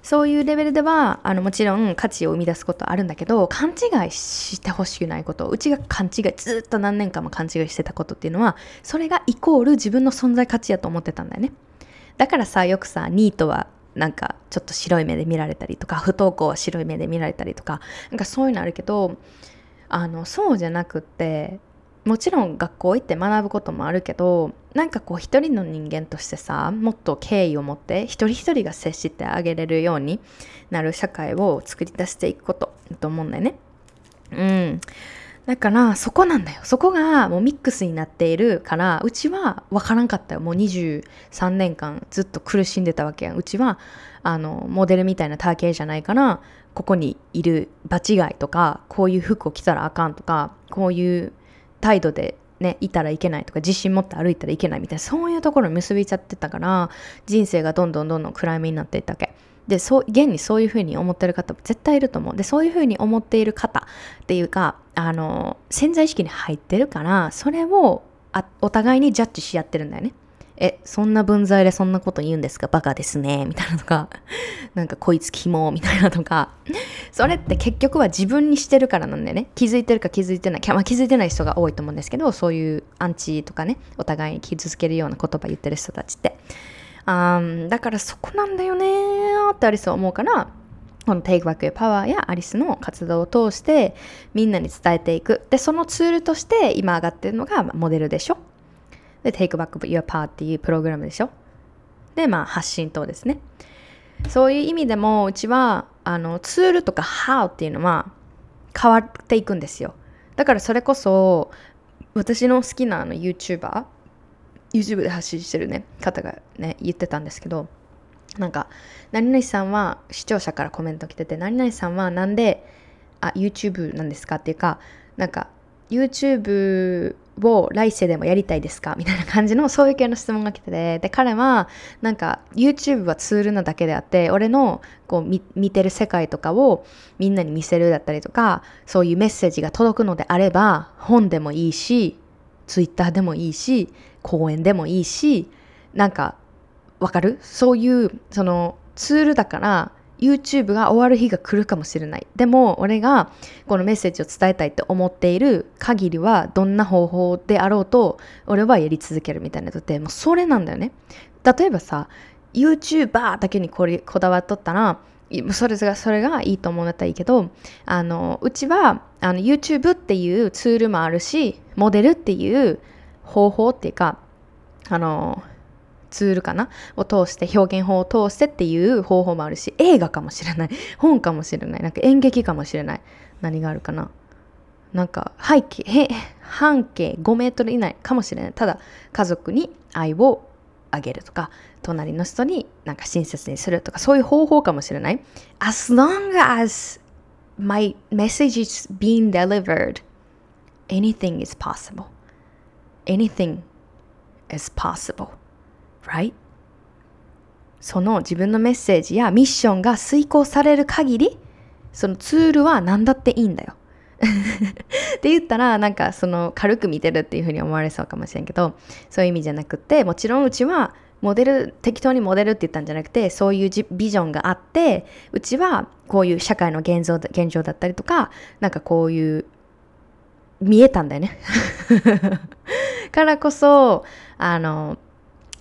そういうレベルではあのもちろん価値を生み出すことあるんだけど勘違いしてほしくないこと。うちが勘違いずっと何年間も勘違いしてたことっていうのはそれがイコール自分の存在価値やと思ってたんだよね。だからさよくさニートはなんかちょっと白い目で見られたりとか不登校は白い目で見られたりとかなんかそういうのあるけどあのそうじゃなくってもちろん学校行って学ぶこともあるけどなんかこう一人の人間としてさもっと敬意を持って一人一人が接してあげれるようになる社会を作り出していくことだと思うんだよね。うん。だからそこなんだよ。そこがもうミックスになっているからうちは分からんかったよ。もう23年間ずっと苦しんでたわけやん。うちはあのモデルみたいな体型じゃないからここにいる場違いとかこういう服を着たらあかんとかこういう態度でね、いたらいけないとか自信持って歩いたらいけないみたいなそういうところに結びちゃってたから人生がどんどんどんどん暗闇になっていったわけでそう現にそういうふうに思ってる方も絶対いると思うでそういうふうに思っている方っていうかあの潜在意識に入ってるからそれをあお互いにジャッジし合ってるんだよねえ、そんな分際でそんなこと言うんですか？バカですね。みたいなとか、なんかこいつキモみたいなとか、それって結局は自分にしてるからなんだよね。気づいてるか気づいてない。まあ、気づいてない人が多いと思うんですけど、そういうアンチとかね、お互いに傷つけるような言葉言ってる人たちって。あだからそこなんだよねってアリスは思うから、この Take Back Your Power やアリスの活動を通してみんなに伝えていく。で、そのツールとして今上がってるのがモデルでしょ。で、Take Back Your Power っていうプログラムでしょ。で、まあ発信等ですね。そういう意味でもうちはあのツールとか How っていうのは変わっていくんですよ。だからそれこそ私の好きなあの YouTuber YouTube で発信してるね方がね言ってたんですけどなんか何々さんは視聴者からコメント来てて何々さんはなんであ YouTube なんですかっていうかなんか YouTube を来世でもやりたいですか？みたいな感じのそういう系の質問が来ててで彼はなんか YouTube はツールなだけであって俺のこう見てる世界とかをみんなに見せるだったりとかそういうメッセージが届くのであれば本でもいいし Twitter でもいいし講演でもいいしなんかわかる？そういうそのツールだから YouTube が終わる日が来るかもしれない。でも俺がこのメッセージを伝えたいって思っている限りはどんな方法であろうと俺はやり続けるみたいなのってもうそれなんだよね。例えばさ YouTuber だけにこれこだわっとったらそれがそれがいいと思うんだったらいいけどあのうちはあの YouTube っていうツールもあるしモデルっていう方法っていうかあのツールかな？を通して表現法を通してっていう方法もあるし映画かもしれない。本かもしれない。なんか演劇かもしれない。何があるかな？なんか背景半径5メートル以内かもしれない。ただ家族に愛をあげるとか隣の人になんか親切にするとかそういう方法かもしれない。As long as my message is being delivered anything is possible. Anything is possible right? その自分のメッセージやミッションが遂行される限り、そのツールは何だっていいんだよ。って言ったらなんかその軽く見てるっていうふうに思われそうかもしれんけどそういう意味じゃなくてもちろんうちはモデル適当にモデルって言ったんじゃなくてそういうビジョンがあってうちはこういう社会の現状現状だったりとかなんかこういう見えたんだよね。からこそあの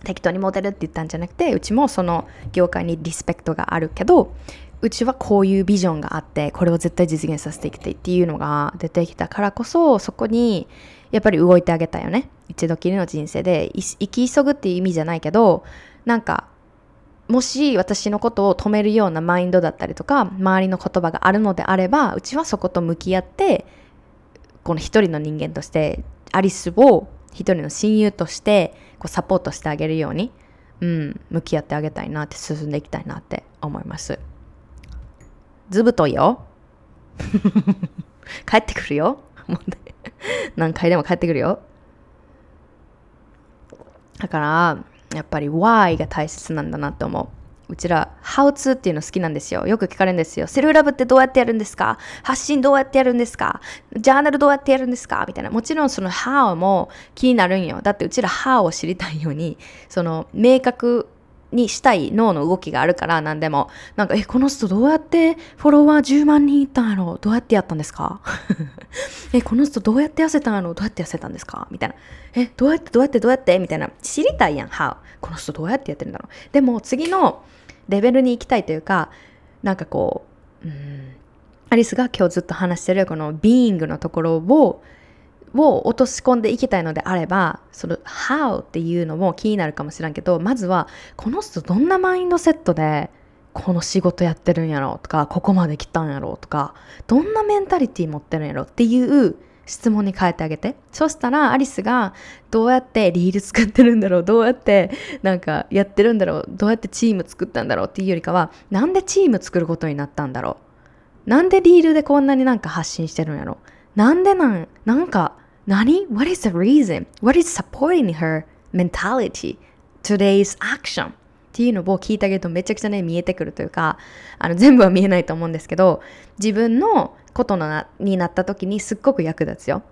適当にモデルって言ったんじゃなくてうちもその業界にリスペクトがあるけどうちはこういうビジョンがあってこれを絶対実現させていきたいっていうのが出てきたからこそそこにやっぱり動いてあげたよね。一度きりの人生で生き急ぐっていう意味じゃないけどなんかもし私のことを止めるようなマインドだったりとか周りの言葉があるのであればうちはそこと向き合ってこの一人の人間としてアリスを一人の親友としてこうサポートしてあげるように、うん、向き合ってあげたいなって進んでいきたいなって思います。ずぶといよ。帰ってくるよ。何回でも帰ってくるよ。だから、やっぱり why が大切なんだなって思う。ちら、How to っていうの好きなんですよ。よく聞かれるんですよ。セルラブってどうやってやるんですか？発信どうやってやるんですか？ジャーナルどうやってやるんですか？みたいな。もちろんその How も気になるんよ。だってうちら How を知りたいように、その明確にしたい脳の動きがあるから何でも。なんかえこの人どうやってフォロワー10万人いったんやろ？どうやってやったんですか？えこの人どうやって痩せたんやろ？どうやって痩せたんですか？みたいな。えどうやってどうやってどうやって？みたいな。知りたいやん How この人どうやってやってるんだろう。でも次のレベルに行きたいというかなんかこう、うん、アリスが今日ずっと話してるこのビーイングのところをを落とし込んでいきたいのであればその How っていうのも気になるかもしれんけどまずはこの人どんなマインドセットでこの仕事やってるんやろうとかここまで来たんやろうとかどんなメンタリティー持ってるんやろうっていう質問に変えてあげてそしたらアリスがどうやってリール作ってるんだろうどうやってなんかやってるんだろうどうやってチーム作ったんだろうっていうよりかはなんでチーム作ることになったんだろうなんでリールでこんなになんか発信してるんやろなんでなん、なんか、何 ?What is the reason? What is supporting her mentality? Today's action? っていうのを聞いてあげるとめちゃくちゃね見えてくるというかあの全部は見えないと思うんですけど自分のことなになった時にすっごく役立つよ。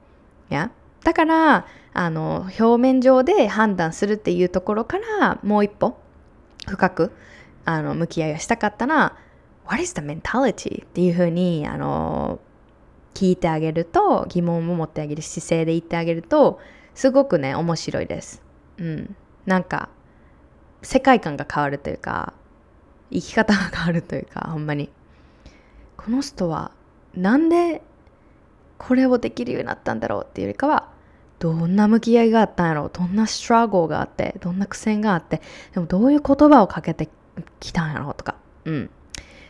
や？だからあの表面上で判断するっていうところからもう一歩深くあの向き合いをしたかったら What is the mentality? っていうふうにあの聞いてあげると疑問を持ってあげる姿勢で言ってあげるとすごくね面白いです。うん、なんか世界観が変わるというか生き方が変わるというかほんまにこの人はなんでこれをできるようになったんだろうっていうよりかはどんな向き合いがあったんやろうどんなストラゴがあってどんな苦戦があってでもどういう言葉をかけてきたんやろうとか。うん。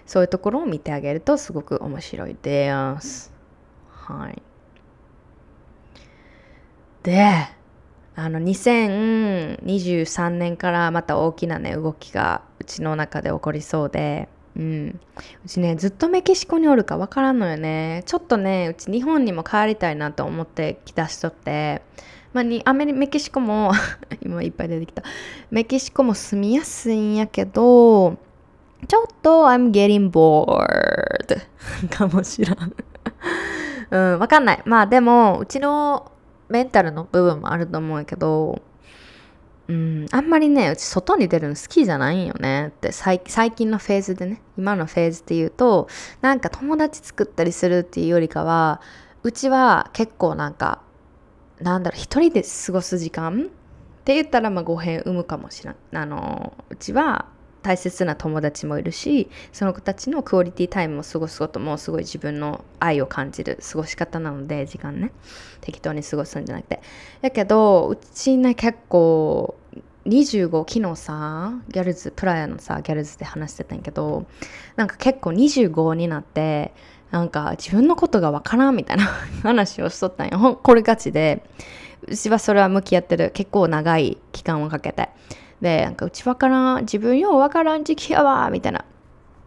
そういうところを見てあげるとすごく面白いです。はい。であの2023年からまた大きなね動きがうちの中で起こりそうで。うん、うちねずっとメキシコにおるかわからんのよね。ちょっとねうち日本にも帰りたいなと思ってきた人って。まあ、にアメリメキシコも 今いっぱい出てきた。メキシコも住みやすいんやけどちょっと I'm getting bored かもしらん。うん、わかんない。まあでも、うちのメンタルの部分もあると思うけど、うん、あんまりね、うち外に出るの好きじゃないんよねって最近のフェーズでね、今のフェーズっていうと、なんか友達作ったりするっていうよりかは、うちは結構なんか、なんだろう、一人で過ごす時間って言ったらまあ語弊生むかもしれん。あの、うちは大切な友達もいるしその子たちのクオリティタイムを過ごすこともすごい自分の愛を感じる過ごし方なので時間ね。適当に過ごすんじゃなくて。だけどうちね結構25昨日さギャルズプライヤのさギャルズで話してたんやけどなんか結構25になってなんか自分のことがわからんみたいな 話をしとったんよ。これガチで。うちはそれは向き合ってる。結構長い期間をかけて。で、なんかうちわからん、自分ようわからん時期やわ、みたいな。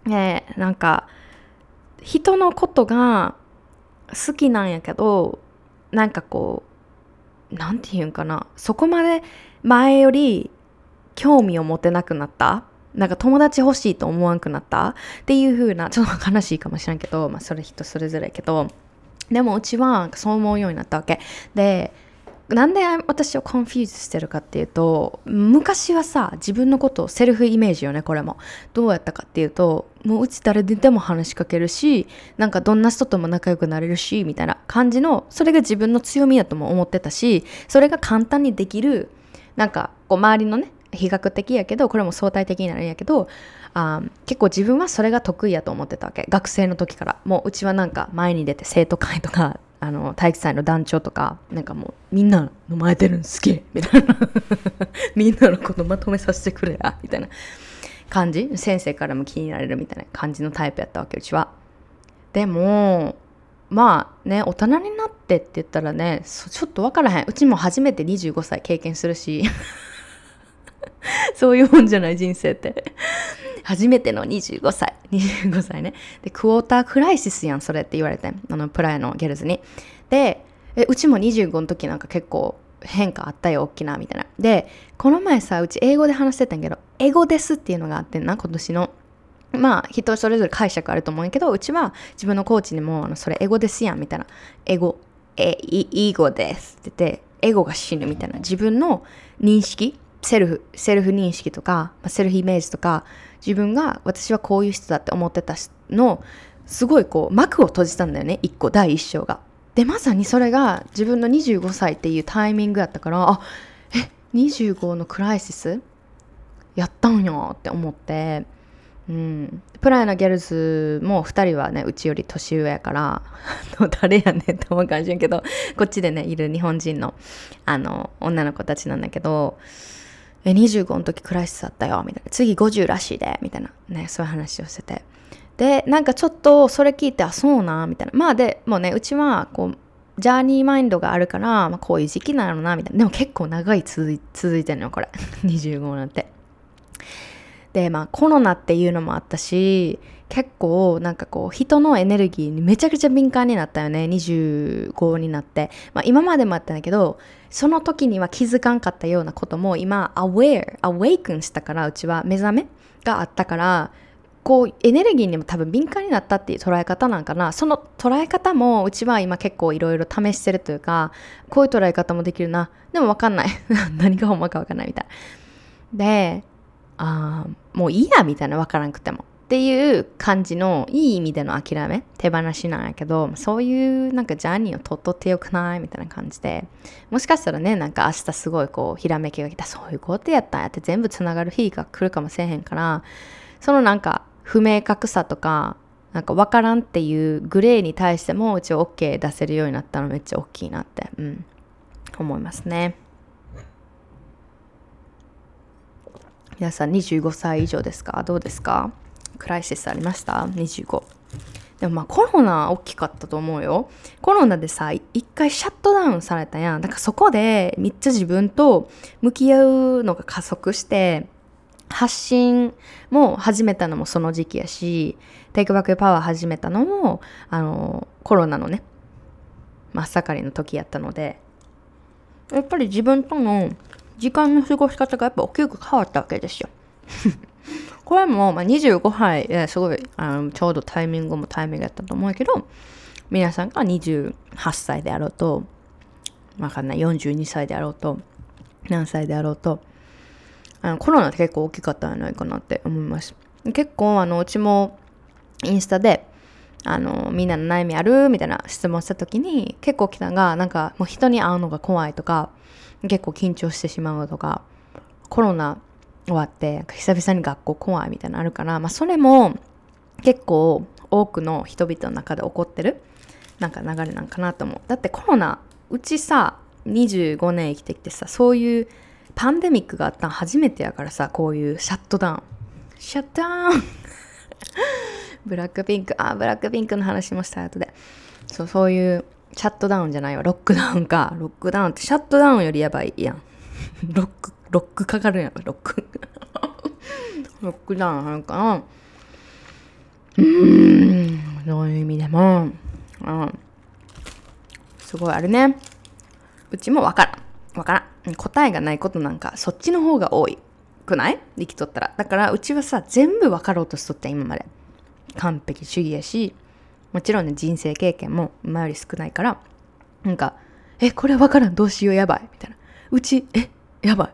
で、なんか、人のことが好きなんやけど、なんかこう、なんて言うんかな、そこまで前より興味を持てなくなったなんか友達欲しいと思わんくなったっていう風な、ちょっと悲しいかもしれんけど、まあそれ人それぞれやけど、でもうちはそう思うようになったわけ。で、なんで私を confuse してるかっていうと昔はさ自分のことをセルフイメージよねこれも。どうやったかっていうともううち誰ででも話しかけるしなんかどんな人とも仲良くなれるしみたいな感じのそれが自分の強みだとも思ってたしそれが簡単にできるなんかこう周りのね比較的やけどこれも相対的になるんやけどあ結構自分はそれが得意やと思ってたわけ。学生の時から。もううちはなんか前に出て生徒会とかあの体育祭の団長とかなんかもうみんなの前出るんすげえみたいな。みんなのことまとめさせてくれやみたいな。感じ？先生からも気になれるみたいな感じのタイプやったわけうちは。でもまあね大人になってって言ったらねちょっと分からへん。うちも初めて25歳経験するし。そういうもんじゃない人生って初めての25歳。25歳ね。で、クォータークライシスやん、それって言われてあの、プライのギャルズに。で、えうちも25の時なんか結構変化あったよ、大きな、みたいな。で、この前さ、うち英語で話してたんやけど、英語ですっていうのがあってんな、今年の。まあ、人それぞれ解釈あると思うんやけど、うちは自分のコーチにも、あの、それ英語ですやん、みたいな。英語、え、いい語ですって言って、英語が死ぬみたいな。自分の認識セルフ、セルフ認識とか、セルフイメージとか、自分が私はこういう人だって思ってたの、すごいこう幕を閉じたんだよね、一個、第一章が。で、まさにそれが自分の25歳っていうタイミングやったから、あ、え、25のクライシス？やったんよって思って、うん、プライのギャルズも2人はねうちより年上やから 誰やねんって思うかもしれんけどこっちでねいる日本人のあの女の子たちなんだけどえ、25の時クライシスだったよ、みたいな。次50らしいで、みたいな。ね、そういう話をしてて。で、なんかちょっとそれ聞いて、あ、そうな、みたいな。まあで、もうね、うちは、こう、ジャーニーマインドがあるから、まあ、こういう時期なのな、みたいな。でも結構長い続い続いてるのよ、これ。25なんて。で、まあコロナっていうのもあったし、結構なんかこう人のエネルギーにめちゃくちゃ敏感になったよね。25になって、まあ、今までもあったんだけどその時には気づかんかったようなことも今 aware awaken したからうちは目覚めがあったからこうエネルギーにも多分敏感になったっていう捉え方なんかな。その捉え方もうちは今結構いろいろ試してるというかこういう捉え方もできるな。でも分かんない。何がほんまか分かんないみたい。であもういいやみたいな分からんくても。っていう感じのいい意味での諦め手放しなんやけどそういうなんかジャーニーをとっとってよくないみたいな感じでもしかしたらねなんか明日すごいこうひらめきが来たそういうことやったんやって全部つながる日が来るかもしれへんからそのなんか不明確さとかなんか分からんっていうグレーに対してもうち OK 出せるようになったのめっちゃ大きいなって、うん、思いますね。皆さん25歳以上ですか？どうですか？クライシスありました ?25。でもまあコロナ大きかったと思うよ。コロナでさ、一回シャットダウンされたやん。だからそこでめっちゃ自分と向き合うのが加速して、発信も始めたのもその時期やし、テイクバックパワー始めたのも、あの、コロナのね、真っ盛りの時やったので、やっぱり自分との時間の過ごし方がやっぱ大きく変わったわけですよ。これも、まあ、25歳、すごいあのちょうどタイミングもタイミングやったと思うけど、皆さんが28歳であろうと、わかんない、42歳であろうと、何歳であろうと、あのコロナって結構大きかったんじゃないかなって思います。結構、あの、うちもインスタで、あの、みんなの悩みある？みたいな質問した時に、結構来たのが、なんか、もう人に会うのが怖いとか、結構緊張してしまうとか、コロナ終わってなんか久々に学校怖いみたいなのあるからまあそれも結構多くの人々の中で起こってるなんか流れなんかなと思う。だってコロナうちさ25年生きてきてさそういうパンデミックがあったん初めてやからさこういうシャットダウン。シャットダウン。ブラックピンク。あブラックピンクの話もした後で。そうそういうシャットダウンじゃないわ。ロックダウンか。ロックダウンってシャットダウンよりやばいやん。ロックロックかかるやんロック。ロックダウンあるかな？うーんそういう意味でも、うん、すごいあるね。うちもわからん。わからん。答えがないことなんかそっちの方が多いくない？生きとったら。だからうちはさ全部分かろうとしとった今まで。完璧主義やしもちろんね人生経験も今より少ないから。なんかえこれ分からん。どうしようやばい。みたいな。うちえやばい。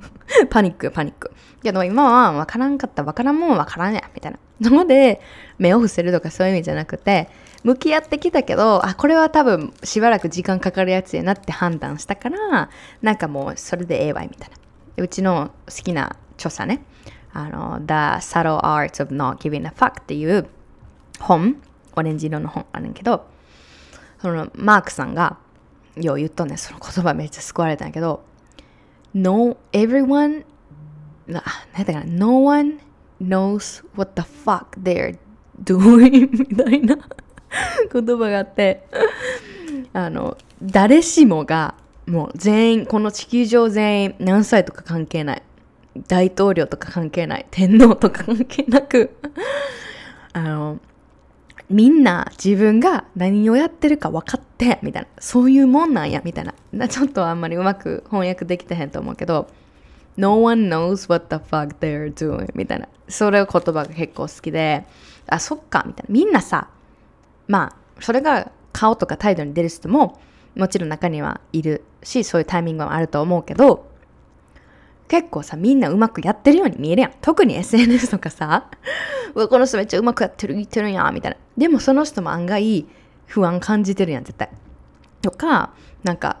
パニックパニック。けど今は分からんかった分からんもん分からんやみたいな。ので、目を伏せるとかそういう意味じゃなくて、向き合ってきたけど、あ、これは多分しばらく時間かかるやつやなって判断したから、なんかもうそれでええわいみたいな。うちの好きな著者ね、あの、The Subtle Art of Not Giving a Fuck っていう本、オレンジ色の本あるんけど、そのマークさんが、よう言っとんねその言葉めっちゃ救われたんやけど、no everyone. No one knows what the fuck they're doing. みたいな言葉があってあの誰しもがもう全員この地球上全員何歳とか関係ない大統領とか関係ない天皇とか関係なくあのみんな自分が何をやってるか分かって、みたいな。そういうもんなんや、みたいな。ちょっとあんまりうまく翻訳できてへんと思うけど、No one knows what the fuck they're doing みたいな。それを言葉が結構好きで、あ、そっか、みたいな。みんなさ、まあ、それが顔とか態度に出る人も、もちろん中にはいるし、そういうタイミングもあると思うけど、結構さ、みんなうまくやってるように見えるやん。特に SNS とかさ、うわ、この人めっちゃうまくやってる、言ってるんや、みたいな。でもその人も案外不安感じてるやん、絶対。とか、なんか、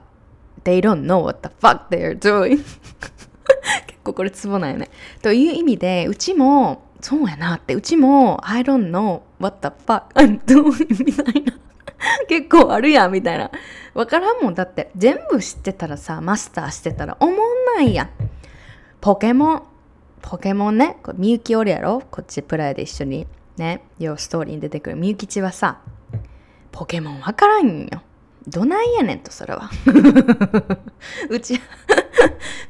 they don't know what the fuck they're doing 結構これツボなんよね。という意味で、うちも、そうやなって、うちも、I don't know what the fuck I'm doing みたいな。結構あるやん、みたいな。わからんもん。だって、全部知ってたらさ、マスターしてたら、おもんないやん。ポケモン、ポケモンね、みゆきおるやろ？こっちプライで一緒にね、要ストーリーに出てくるみゆきちはさ、ポケモンわからんよ。どないやねんと、それは。うち、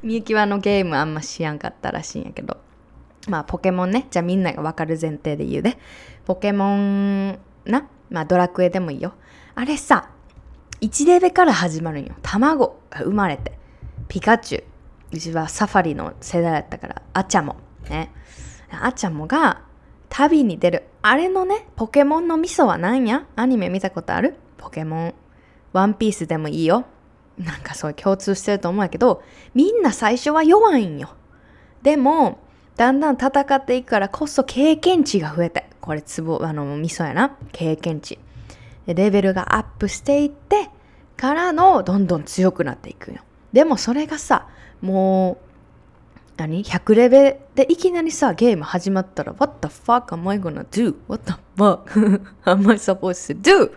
みゆきはのゲームあんましやんかったらしいんやけど。まあ、ポケモンね。じゃあみんながわかる前提で言うで。ポケモンな。まあ、ドラクエでもいいよ。あれさ、1レベから始まるんよ。卵が生まれて。ピカチュウ、うちはサファリの世代だったから、あちゃも。ね。あちゃもが旅に出る。あれのね、ポケモンの味噌は何や？アニメ見たことある？ポケモン。ワンピースでもいいよ。なんかそう共通してると思うけど、みんな最初は弱いんよ。でも、だんだん戦っていくからこそ経験値が増えて、これツボ、あの、味噌やな。経験値。レベルがアップしていって、からのどんどん強くなっていくよ。でもそれがさ、もう何 ?100 レベルでいきなりさ、ゲーム始まったら、What the fuck am I gonna do?What the fuck am I supposed to do?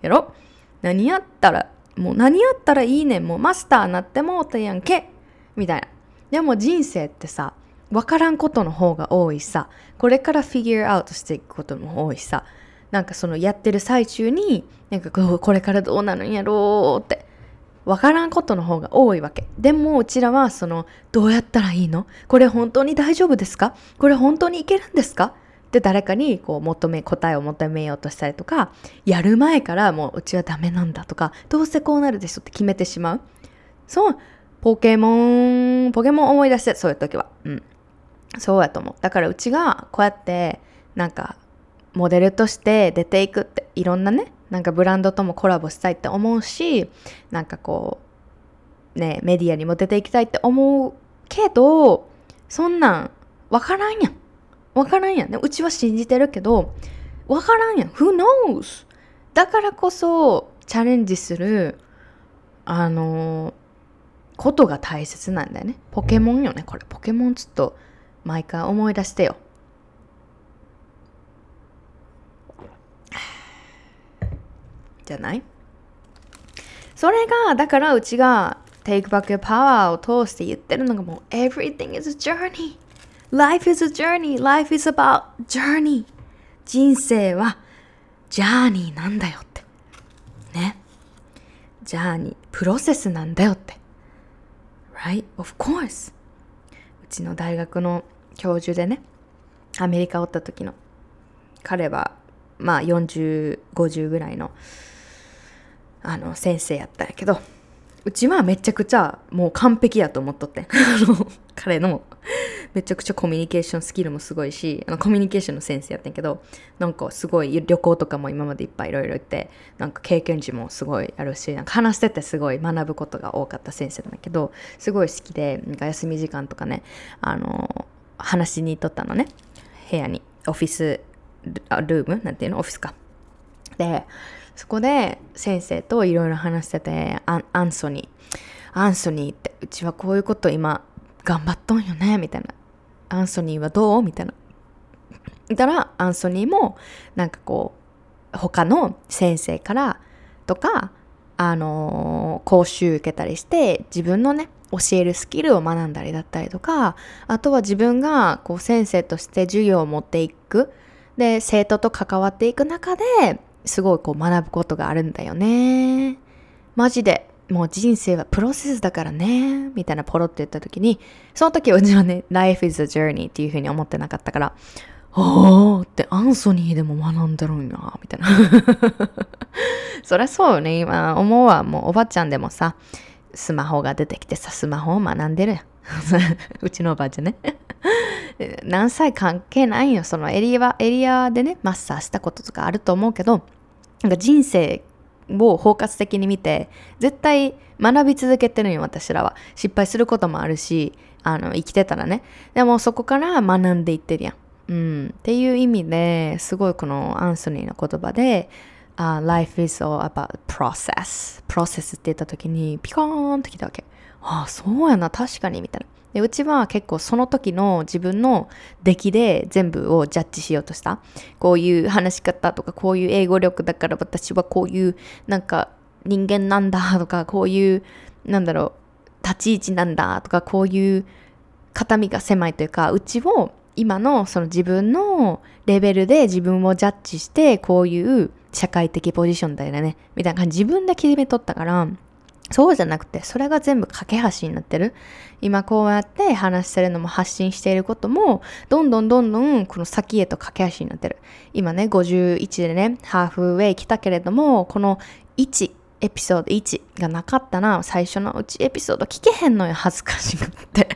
やろ？何やったら、もう何やったらいいねん、もうマスターなってもうたやんけ？みたいな。でも人生ってさ、わからんことの方が多いさ、これからフィギュアアウトしていくことも多いさ、なんかそのやってる最中に、なんかこれからどうなるんやろうって、わからんことの方が多いわけ。でもうちらはその、どうやったらいいの？これ本当に大丈夫ですか？これ本当にいけるんですか？って誰かにこう求め、答えを求めようとしたりとか、やる前からもううちはダメなんだとか、どうせこうなるでしょって決めてしまう。そう、ポケモン、ポケモン思い出して、そういう時は。うん。そうやと思う。だからうちがこうやってなんかモデルとして出ていくっていろんなね、なんかブランドともコラボしたいって思うし、なんかこう、ね、メディアにも出ていきたいって思うけど、そんなんわからんやん。わからんやん。ねうちは信じてるけど、わからんやん。Who knows? だからこそチャレンジする、あのことが大切なんだよね。ポケモンよね、これ。ポケモンちょっと毎回思い出してよ。じゃない？それが、だからうちが Take Back Your Power を通して言ってるのがもう Everything is a journey. Life is a journey. Life is about journey. 人生はジャーニーなんだよって。ね。ジャーニー、プロセスなんだよって。Right? Of course. うちの大学の教授でね、アメリカおった時の彼はまあ40、50ぐらいのあの先生やったんやけどうちはめちゃくちゃもう完璧やと思っとって 彼のめちゃくちゃコミュニケーションスキルもすごいしあのコミュニケーションの先生やってんやけどなんかすごい旅行とかも今までいっぱいいろいろ行ってなんか経験値もすごいあるしなんか話しててすごい学ぶことが多かった先生なんだけどすごい好きでなんか休み時間とかねあの話しに行っとったのね。部屋に。オフィスルーム？なんていうの？オフィスか。でそこで先生といろいろ話しててアンソニーアンソニーってうちはこういうこと今頑張っとんよねみたいな。アンソニーはどう？みたいな。だからアンソニーもなんかこう他の先生からとかあのー、講習受けたりして自分のね教えるスキルを学んだりだったりとかあとは自分がこう先生として授業を持っていく。で生徒と関わっていく中ですごいこう学ぶことがあるんだよね。マジで、もう人生はプロセスだからね、みたいなポロって言った時に、その時うちはね、life is a journey っていうふうに思ってなかったから、あーってアンソニーでも学んでるんや、みたいな。そりゃそうよね、今思うわ、もうおばちゃんでもさ、スマホが出てきてさ、スマホを学んでるやん。うちのおばあちゃんね。何歳関係ないよ。そのエリア、エリアでね、マスターしたこととかあると思うけど、なんか人生を包括的に見て、絶対学び続けてるよ、私らは。失敗することもあるし、あの、生きてたらね。でもそこから学んでいってるやん。うん。っていう意味ですごいこのアンソニーの言葉で、uh, life is all about process. process って言った時にピコーンときたわけ。ああ、そうやな、確かに、みたいな。でうちは結構その時の自分の出来で全部をジャッジしようとした。こういう話し方とか、こういう英語力だから私はこういうなんか人間なんだとか、こういうなんだろう、立ち位置なんだとか、こういう肩身が狭いというか、うちを今のその自分のレベルで自分をジャッジして、こういう社会的ポジションだよね、みたいな感じ自分で決めとったから、そうじゃなくて、それが全部架け橋になってる。今こうやって話してるのも発信していることも、どんどんどんどんこの先へと架け橋になってる。今ね、51でね、ハーフウェイ来たけれども、この1、エピソード1がなかったら、最初のうちエピソード聞けへんのよ、恥ずかしくって。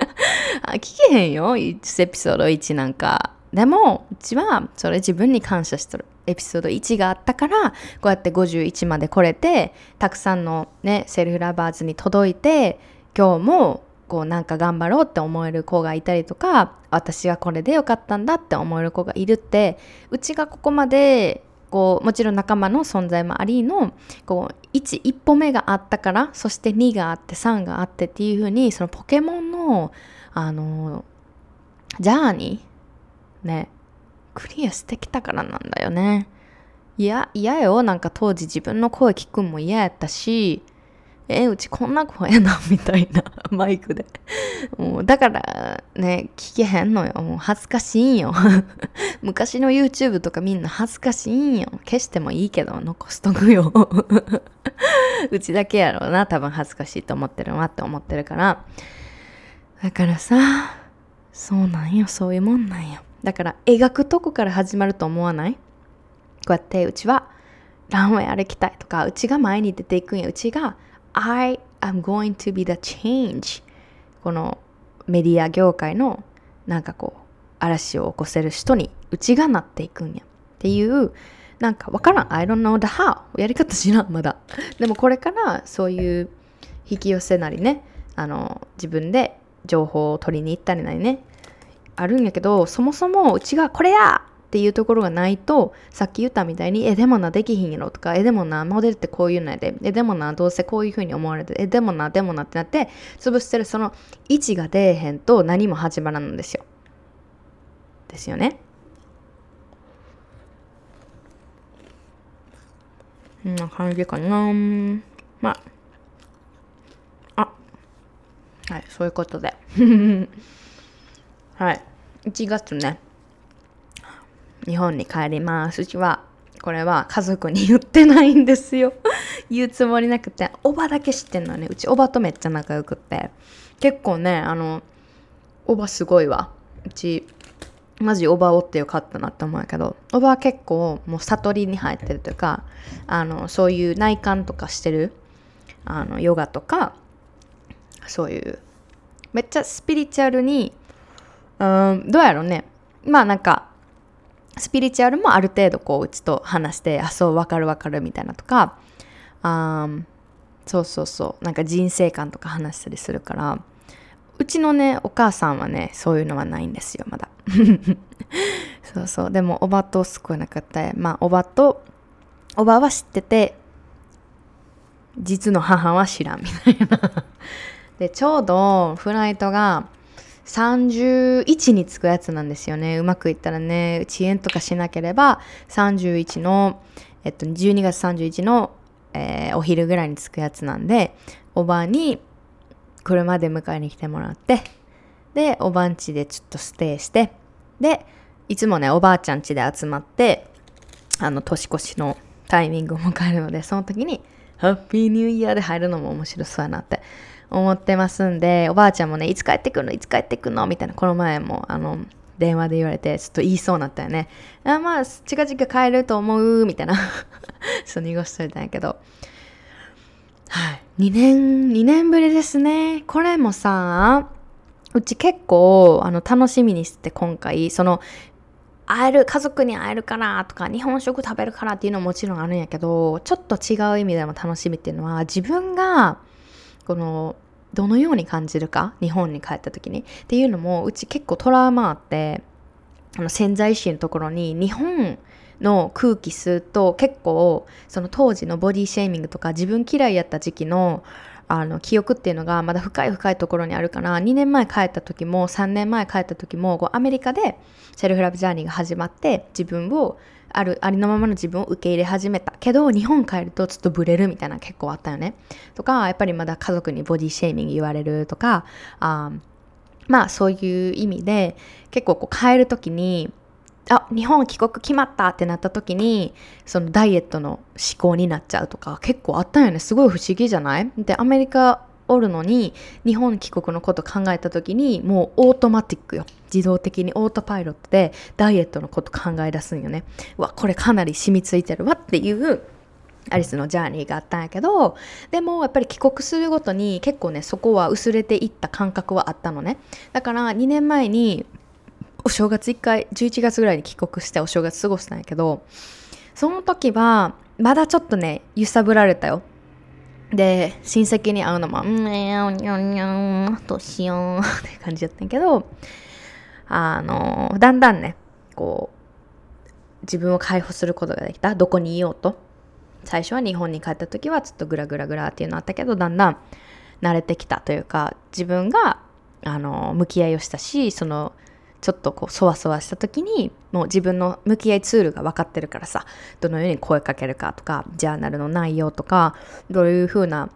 聞けへんよ、1エピソード1なんか。でも、うちはそれ自分に感謝しとる。エピソード1があったからこうやって51まで来れてたくさんのね self lovers に届いて今日もこうなんか頑張ろうって思える子がいたりとか私はこれでよかったんだって思える子がいるってうちがここまでこうもちろん仲間の存在もありのこう1一歩目があったからそして2があって3があってっていう風にそのポケモンのあの、ジャーニー、ね、クリアしてきたからなんだよね。いや、嫌よ。なんか当時自分の声聞くんも嫌やったし、え、うちこんな声やな、みたいな、マイクで。もう、だからね、聞けへんのよ。もう恥ずかしいんよ。昔の YouTube とかみんな恥ずかしいんよ。消してもいいけど、残しとくよ。うちだけやろうな、多分恥ずかしいと思ってるなって思ってるから。だからさ、そうなんよ、そういうもんなんよ。だから描くとこから始まると思わない？こうやってうちはランウェイ歩きたいとか、うちが前に出ていくんや。うちが I am going to be the change このメディア業界のなんかこう嵐を起こせる人にうちがなっていくんや。っていうなんかわからん。I don't know the how やり方知らんまだ。でもこれからそういう引き寄せなりねあの自分で情報を取りに行ったりなりねあるんやけどそもそもうちがこれやっていうところがないとさっき言ったみたいにえでもなできひんやろとかえでもなモデルってこういうのやでえでもなどうせこういうふうに思われてえでもなでもなってなって潰してるその位置が出えへんと何も始まらんんですよ。ですよね。こんな感じかな。まあ。あ。はいそういうことで。はい1月ね日本に帰ります。うちは、これは家族に言ってないんですよ。言うつもりなくて、おばだけ知ってんのね。うちおばとめっちゃ仲良くって。結構ね、あの、おばすごいわ。うち、マジおばおってよかったなって思うけど、おばは結構もう悟りに入ってるというか、あの、そういう内観とかしてる、あの、ヨガとか、そういう、めっちゃスピリチュアルに、うん、どうやろうね。まあなんか、スピリチュアルもある程度こううちと話してあそう分かる分かるみたいなとかあそうそうそう。なんか人生観とか話したりするからうちのねお母さんはねそういうのはないんですよまだ。そうそう。でもおばとすごいなくてまあおばとおばは知ってて実の母は知らんみたいな。でちょうどフライトが31につくやつなんですよね。うまくいったらね、遅延とかしなければ、31の、えっと、12月31の、えー、お昼ぐらいに着くやつなんで、おばあに車で迎えに来てもらって、で、おばんちでちょっとステイして、で、いつもね、おばあちゃんちで集まって、あの、年越しのタイミングを迎えるので、その時に、ハッピーニューイヤーで入るのも面白そうやなって思ってますんで、おばあちゃんもね、いつ帰ってくるの？いつ帰ってくるの？みたいな、この前も、あの、電話で言われて、ちょっと言いそうになったよね。あまあ、近々帰ると思う、みたいな。そう、濁しといたんやけど。はい。2年、2年ぶりですね。これもさ、うち結構、あの、楽しみにして今回、その、会える、家族に会えるからとか、日本食食べるからっていうのももちろんあるんやけど、ちょっと違う意味でも楽しみっていうのは、自分が、このどのように感じるか日本に帰った時に。っていうのもうち結構トラウマあってあの潜在意識のところに日本の空気吸うと結構その当時のボディシェーミングとか自分嫌いやった時期のあの記憶っていうのがまだ深い深いところにあるから2年前帰った時も3年前帰った時もこうアメリカでセルフラブジャーニーが始まって自分をあるありのままの自分を受け入れ始めた。けど日本帰るとちょっとブレるみたいな結構あったよね。とかやっぱりまだ家族にボディシェーミング言われるとかあまあそういう意味で結構こう帰る時にあ日本帰国決まったってなった時にそのダイエットの思考になっちゃうとか結構あったよね。すごい不思議じゃない？でアメリカおるのに日本帰国のこと考えた時にもうオートマティックよ。自動的にオートパイロットでダイエットのこと考え出すんよね。わこれかなり染みついてるわっていうアリスのジャーニーがあったんやけどでもやっぱり帰国するごとに結構ねそこは薄れていった感覚はあったのね。だから2年前にお正月1回11月ぐらいに帰国してお正月過ごしたんやけどその時はまだちょっとね揺さぶられたよ。で親戚に会うのも「うんにゃんにゃんにゃんどうしよう」って感じだったんやけどあのだんだんねこう自分を解放することができた。どこにいようと。最初は日本に帰った時はちょっとグラグラグラっていうのあったけどだんだん慣れてきたというか自分があの向き合いをしたしそのちょっとこうそわそわした時にもう自分の向き合いツールが分かってるからさどのように声かけるかとかジャーナルの内容とかどういう風な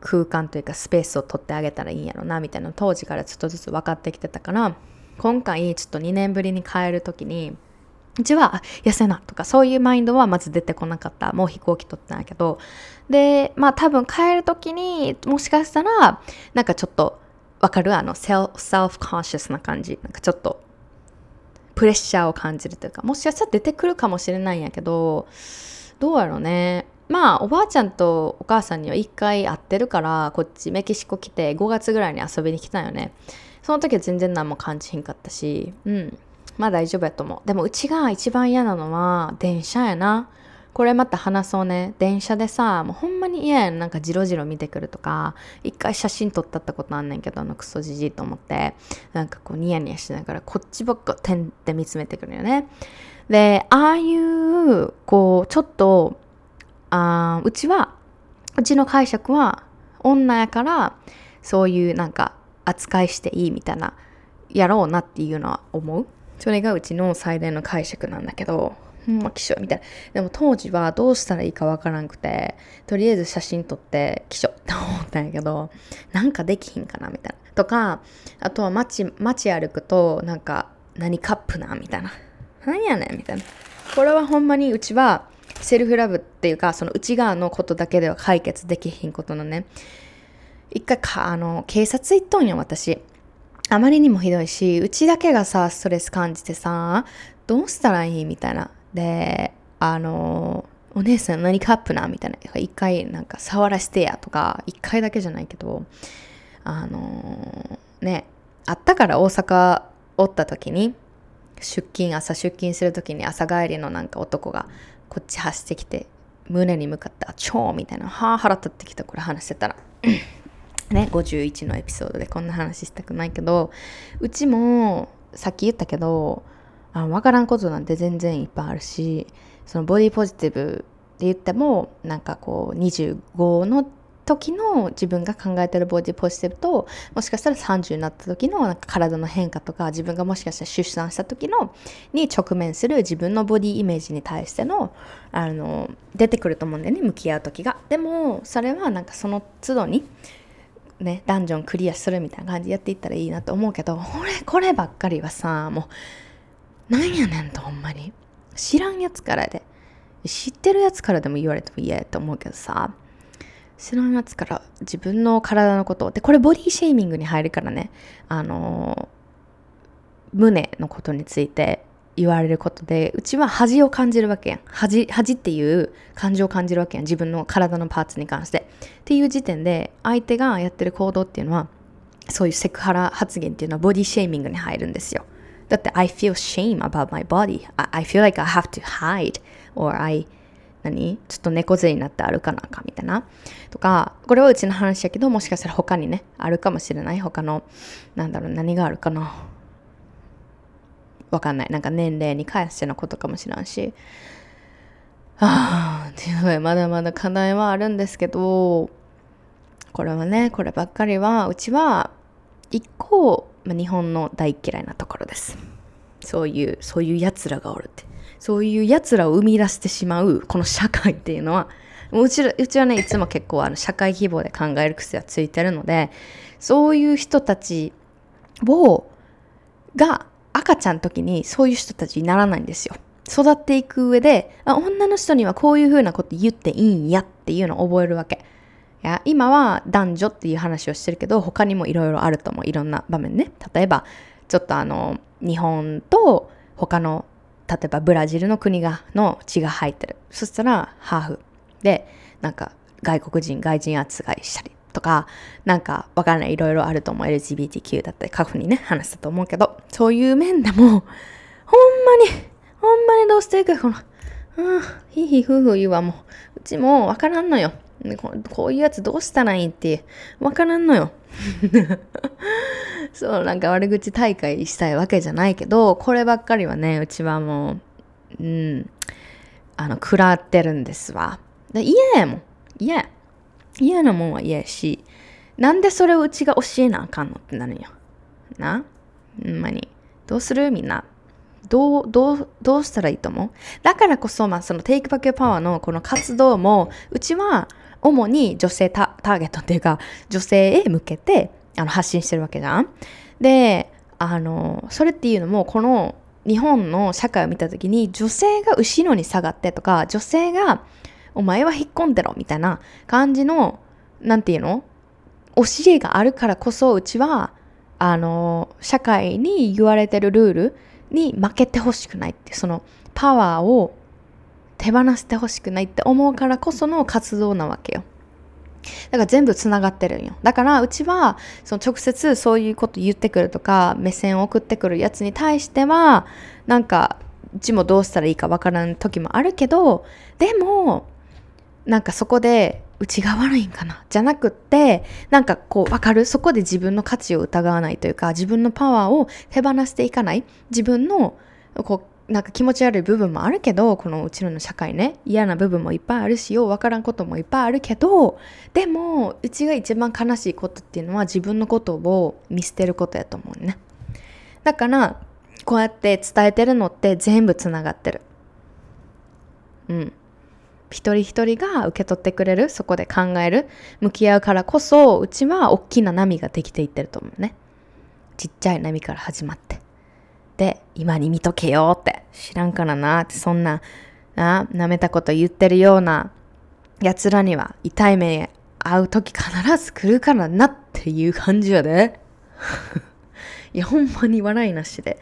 空間というかスペースを取ってあげたらいいんやろなみたいな当時からちょっとずつ分かってきてたから今回ちょっと2年ぶりに帰る時にうちは痩せなとかそういうマインドはまず出てこなかった。もう飛行機取ってないけど。でまあ多分帰る時にもしかしたらなんかちょっとわかる？あのセルフコンシャスな感じ。なんかちょっとプレッシャーを感じるというかもしかしたら出てくるかもしれないんやけどどうやろうね。まあおばあちゃんとお母さんには1回会ってるからこっちメキシコ来て5月ぐらいに遊びに来たよね。その時は全然何も感じひんかったしうん。まあ大丈夫やと思う。でもうちが一番嫌なのは電車やな。これまた話そうね。電車でさ、もうほんまに嫌やん。なんかジロジロ見てくるとか、一回写真撮ったったことあんねんけど、あのクソじじいと思って、なんかこうニヤニヤしながらこっちばっか点って見つめてくるよね。で、ああいう、こう、ちょっと、あうちは、うちの解釈は、女やから、そういうなんか扱いしていいみたいな、やろうなっていうのは思う。それがうちの最大の解釈なんだけど、んま気象みたいな。でも当時はどうしたらいいかわからんくて、とりあえず写真撮って気象って思ったんやけど、なんかできひんかなみたいな。とか、あとは街、街歩くと、なんか、何カップなみたいな。何やねんみたいな。これはほんまにうちは、セルフラブっていうか、その内側のことだけでは解決できひんことのね。一回か、あの、警察行っとんよ、私。あまりにもひどいし、うちだけがさ、ストレス感じてさ、どうしたらいいみたいな。で、あの、お姉さん何カップな？みたいな。一回なんか触らせてやとか、一回だけじゃないけど、あの、ね、あったから大阪おった時に、出勤、朝出勤する時に朝帰りのなんか男がこっち走ってきて、胸に向かって、あ、超みたいな、はあ、腹立ってきた、これ話してたら。ね、51のエピソードでこんな話したくないけど、うちも、さっき言ったけど、あの分からんことなんて全然いっぱいあるしそのボディポジティブって言ってもなんかこう25の時の自分が考えてるボディポジティブともしかしたら30になった時のなんか体の変化とか自分がもしかしたら出産した時のに直面する自分のボディイメージに対してのあの出てくると思うんだよね向き合う時が。でもそれはなんかその都度にねダンジョンクリアするみたいな感じでやっていったらいいなと思うけどこれこればっかりはさもうなんやねんとほんまに。知らんやつからで。知ってるやつからでも言われても嫌やと思うけどさ。知らんやつから自分の体のことでこれボディシェーミングに入るからね。あの胸のことについて言われることでうちは恥を感じるわけやん。恥恥っていう感情を感じるわけやん。自分の体のパーツに関して。っていう時点で相手がやってる行動っていうのはそういうセクハラ発言っていうのはボディシェーミングに入るんですよ。だって I feel shame about my body. I, feel like I have to hide or I 何ちょっと猫背になって歩かなあかみたいな。とか、これはうちの話やけど、もしかしたら他にね、あるかもしれない。他の、なんだろう、何があるかな。わかんない。なんか年齢に関してのことかもしれんし。ああ、っていうのまだまだ課題はあるんですけど、これはね、こればっかりは、うちは、一個、まあ、日本の大嫌いなところです。そういう、そういう奴らがおるって。そういう奴らを生み出してしまう、この社会っていうのは、うちうちはね、いつも結構あの社会規模で考える癖はついてるので、そういう人たちを、が赤ちゃんの時にそういう人たちにならないんですよ。育っていく上で、あ女の人にはこういう風なこと言っていいんやっていうのを覚えるわけ。いや今は男女っていう話をしてるけど他にもいろいろあると思う。いろんな場面ね。例えばちょっとあの日本と他の例えばブラジルの国がの血が入ってる。そしたらハーフ。でなんか外国人外人扱いしたりとかなんかわからないいろいろあると思う。LGBTQ だったり過去にね話したと思うけど。そういう面でもほんまにほんまにどうしていくこのうんひひふふ言うわもう。うちもわからんのよ。こういうやつどうしたらいいってわからんのよ。そう、なんか悪口大会したいわけじゃないけど、こればっかりはね、うちはもう、うん、あの、食らってるんですわ。で嫌やもん。嫌嫌なもんは嫌やし、なんでそれをうちが教えなあかんのってなるんよ。なほんまに。どうする？みんな。どう、どう、どうしたらいいと思う？だからこそ、まあ、その Take Back Your Power のこの活動も、うちは主に女性ターゲットっていうか、女性へ向けてあの発信してるわけじゃん。で、あの、それっていうのも、この日本の社会を見た時に、女性が後ろに下がってとか、女性が、お前は引っ込んでろみたいな感じの、なんていうの？教えがあるからこそ、うちは、あの、社会に言われてるルールに負けてほしくないって、そのパワーを手放してほしくないって思うからこその活動なわけよ。だから全部つながってるんよ。だからうちはその直接そういうこと言ってくるとか目線を送ってくるやつに対してはなんかうちもどうしたらいいかわからん時もあるけどでもなんかそこでうちが悪いんかなじゃなくってなんかこう分かる？そこで自分の価値を疑わないというか自分のパワーを手放していかない？自分のこうなんか気持ち悪い部分もあるけどこのうちの社会ね嫌な部分もいっぱいあるしよう分からんこともいっぱいあるけどでもうちが一番悲しいことっていうのは自分のことを見捨てることやと思うね。だからこうやって伝えてるのって全部つながってる。うん。一人一人が受け取ってくれるそこで考える向き合うからこそうちは大きな波ができていってると思うね。ちっちゃい波から始まって。で今に見とけよって。知らんからなってそんなな舐めたこと言ってるようなやつらには痛い目会う時必ず来るからなっていう感じやで。いやほんまに笑いなしで。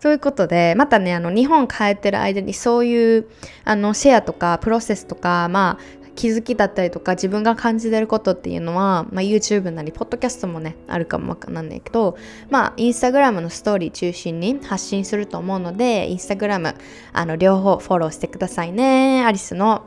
そういうことで、またね、あの、日本帰ってる間にそういう、あの、シェアとか、プロセスとか、まあ、気づきだったりとか自分が感じてることっていうのは、まあ、YouTube なりポッドキャストもねあるかもわかんないけどまあインスタグラムのストーリー中心に発信すると思うのでインスタグラムあの両方フォローしてくださいね。アリスの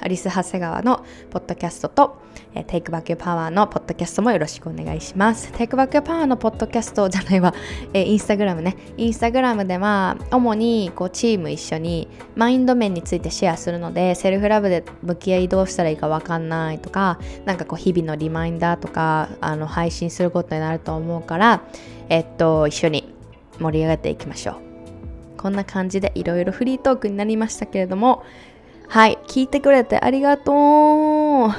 アリス長谷川のポッドキャストと、えー、Take Back Your Power のポッドキャストもよろしくお願いします。Take Back Your Power のポッドキャストじゃないわ、えー、インスタグラムね。インスタグラムでは主にこうチーム一緒にマインド面についてシェアするので、セルフラブで向き合いどうしたらいいかわかんないとか、なんかこう日々のリマインダーとかあの配信することになると思うから、えっと、一緒に盛り上がっていきましょう。こんな感じでいろいろフリートークになりましたけれども、はい、聞いてくれてありがとう。あ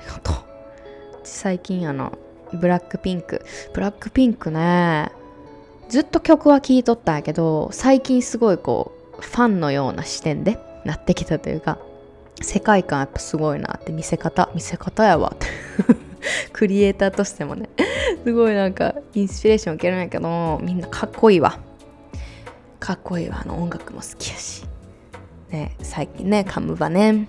りがとう。最近あの、ブラックピンク。ブラックピンクね、ずっと曲は聴いとったんやけど、最近すごいこう、ファンのような視点でなってきたというか、世界観やっぱすごいなって見せ方、見せ方やわって。クリエイターとしてもね、すごいなんかインスピレーション受けるんやけど、みんなかっこいいわ。かっこいいわ。あの音楽も好きやし。ね、最近ねカムバね、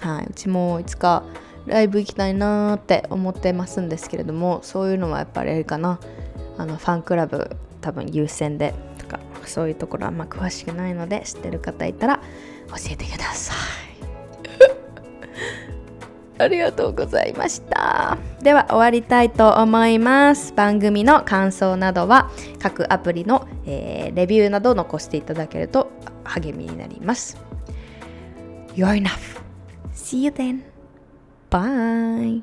はい、うちもいつかライブ行きたいなーって思ってますんですけれどもそういうのはやっぱりあれかな。あのファンクラブ多分優先でとかそういうところあんま詳しくないので知ってる方いたら教えてください。ありがとうございました。では終わりたいと思います。番組の感想などは各アプリの、えー、レビューなどを残していただけると励みになります。You're enough. See you then. Bye.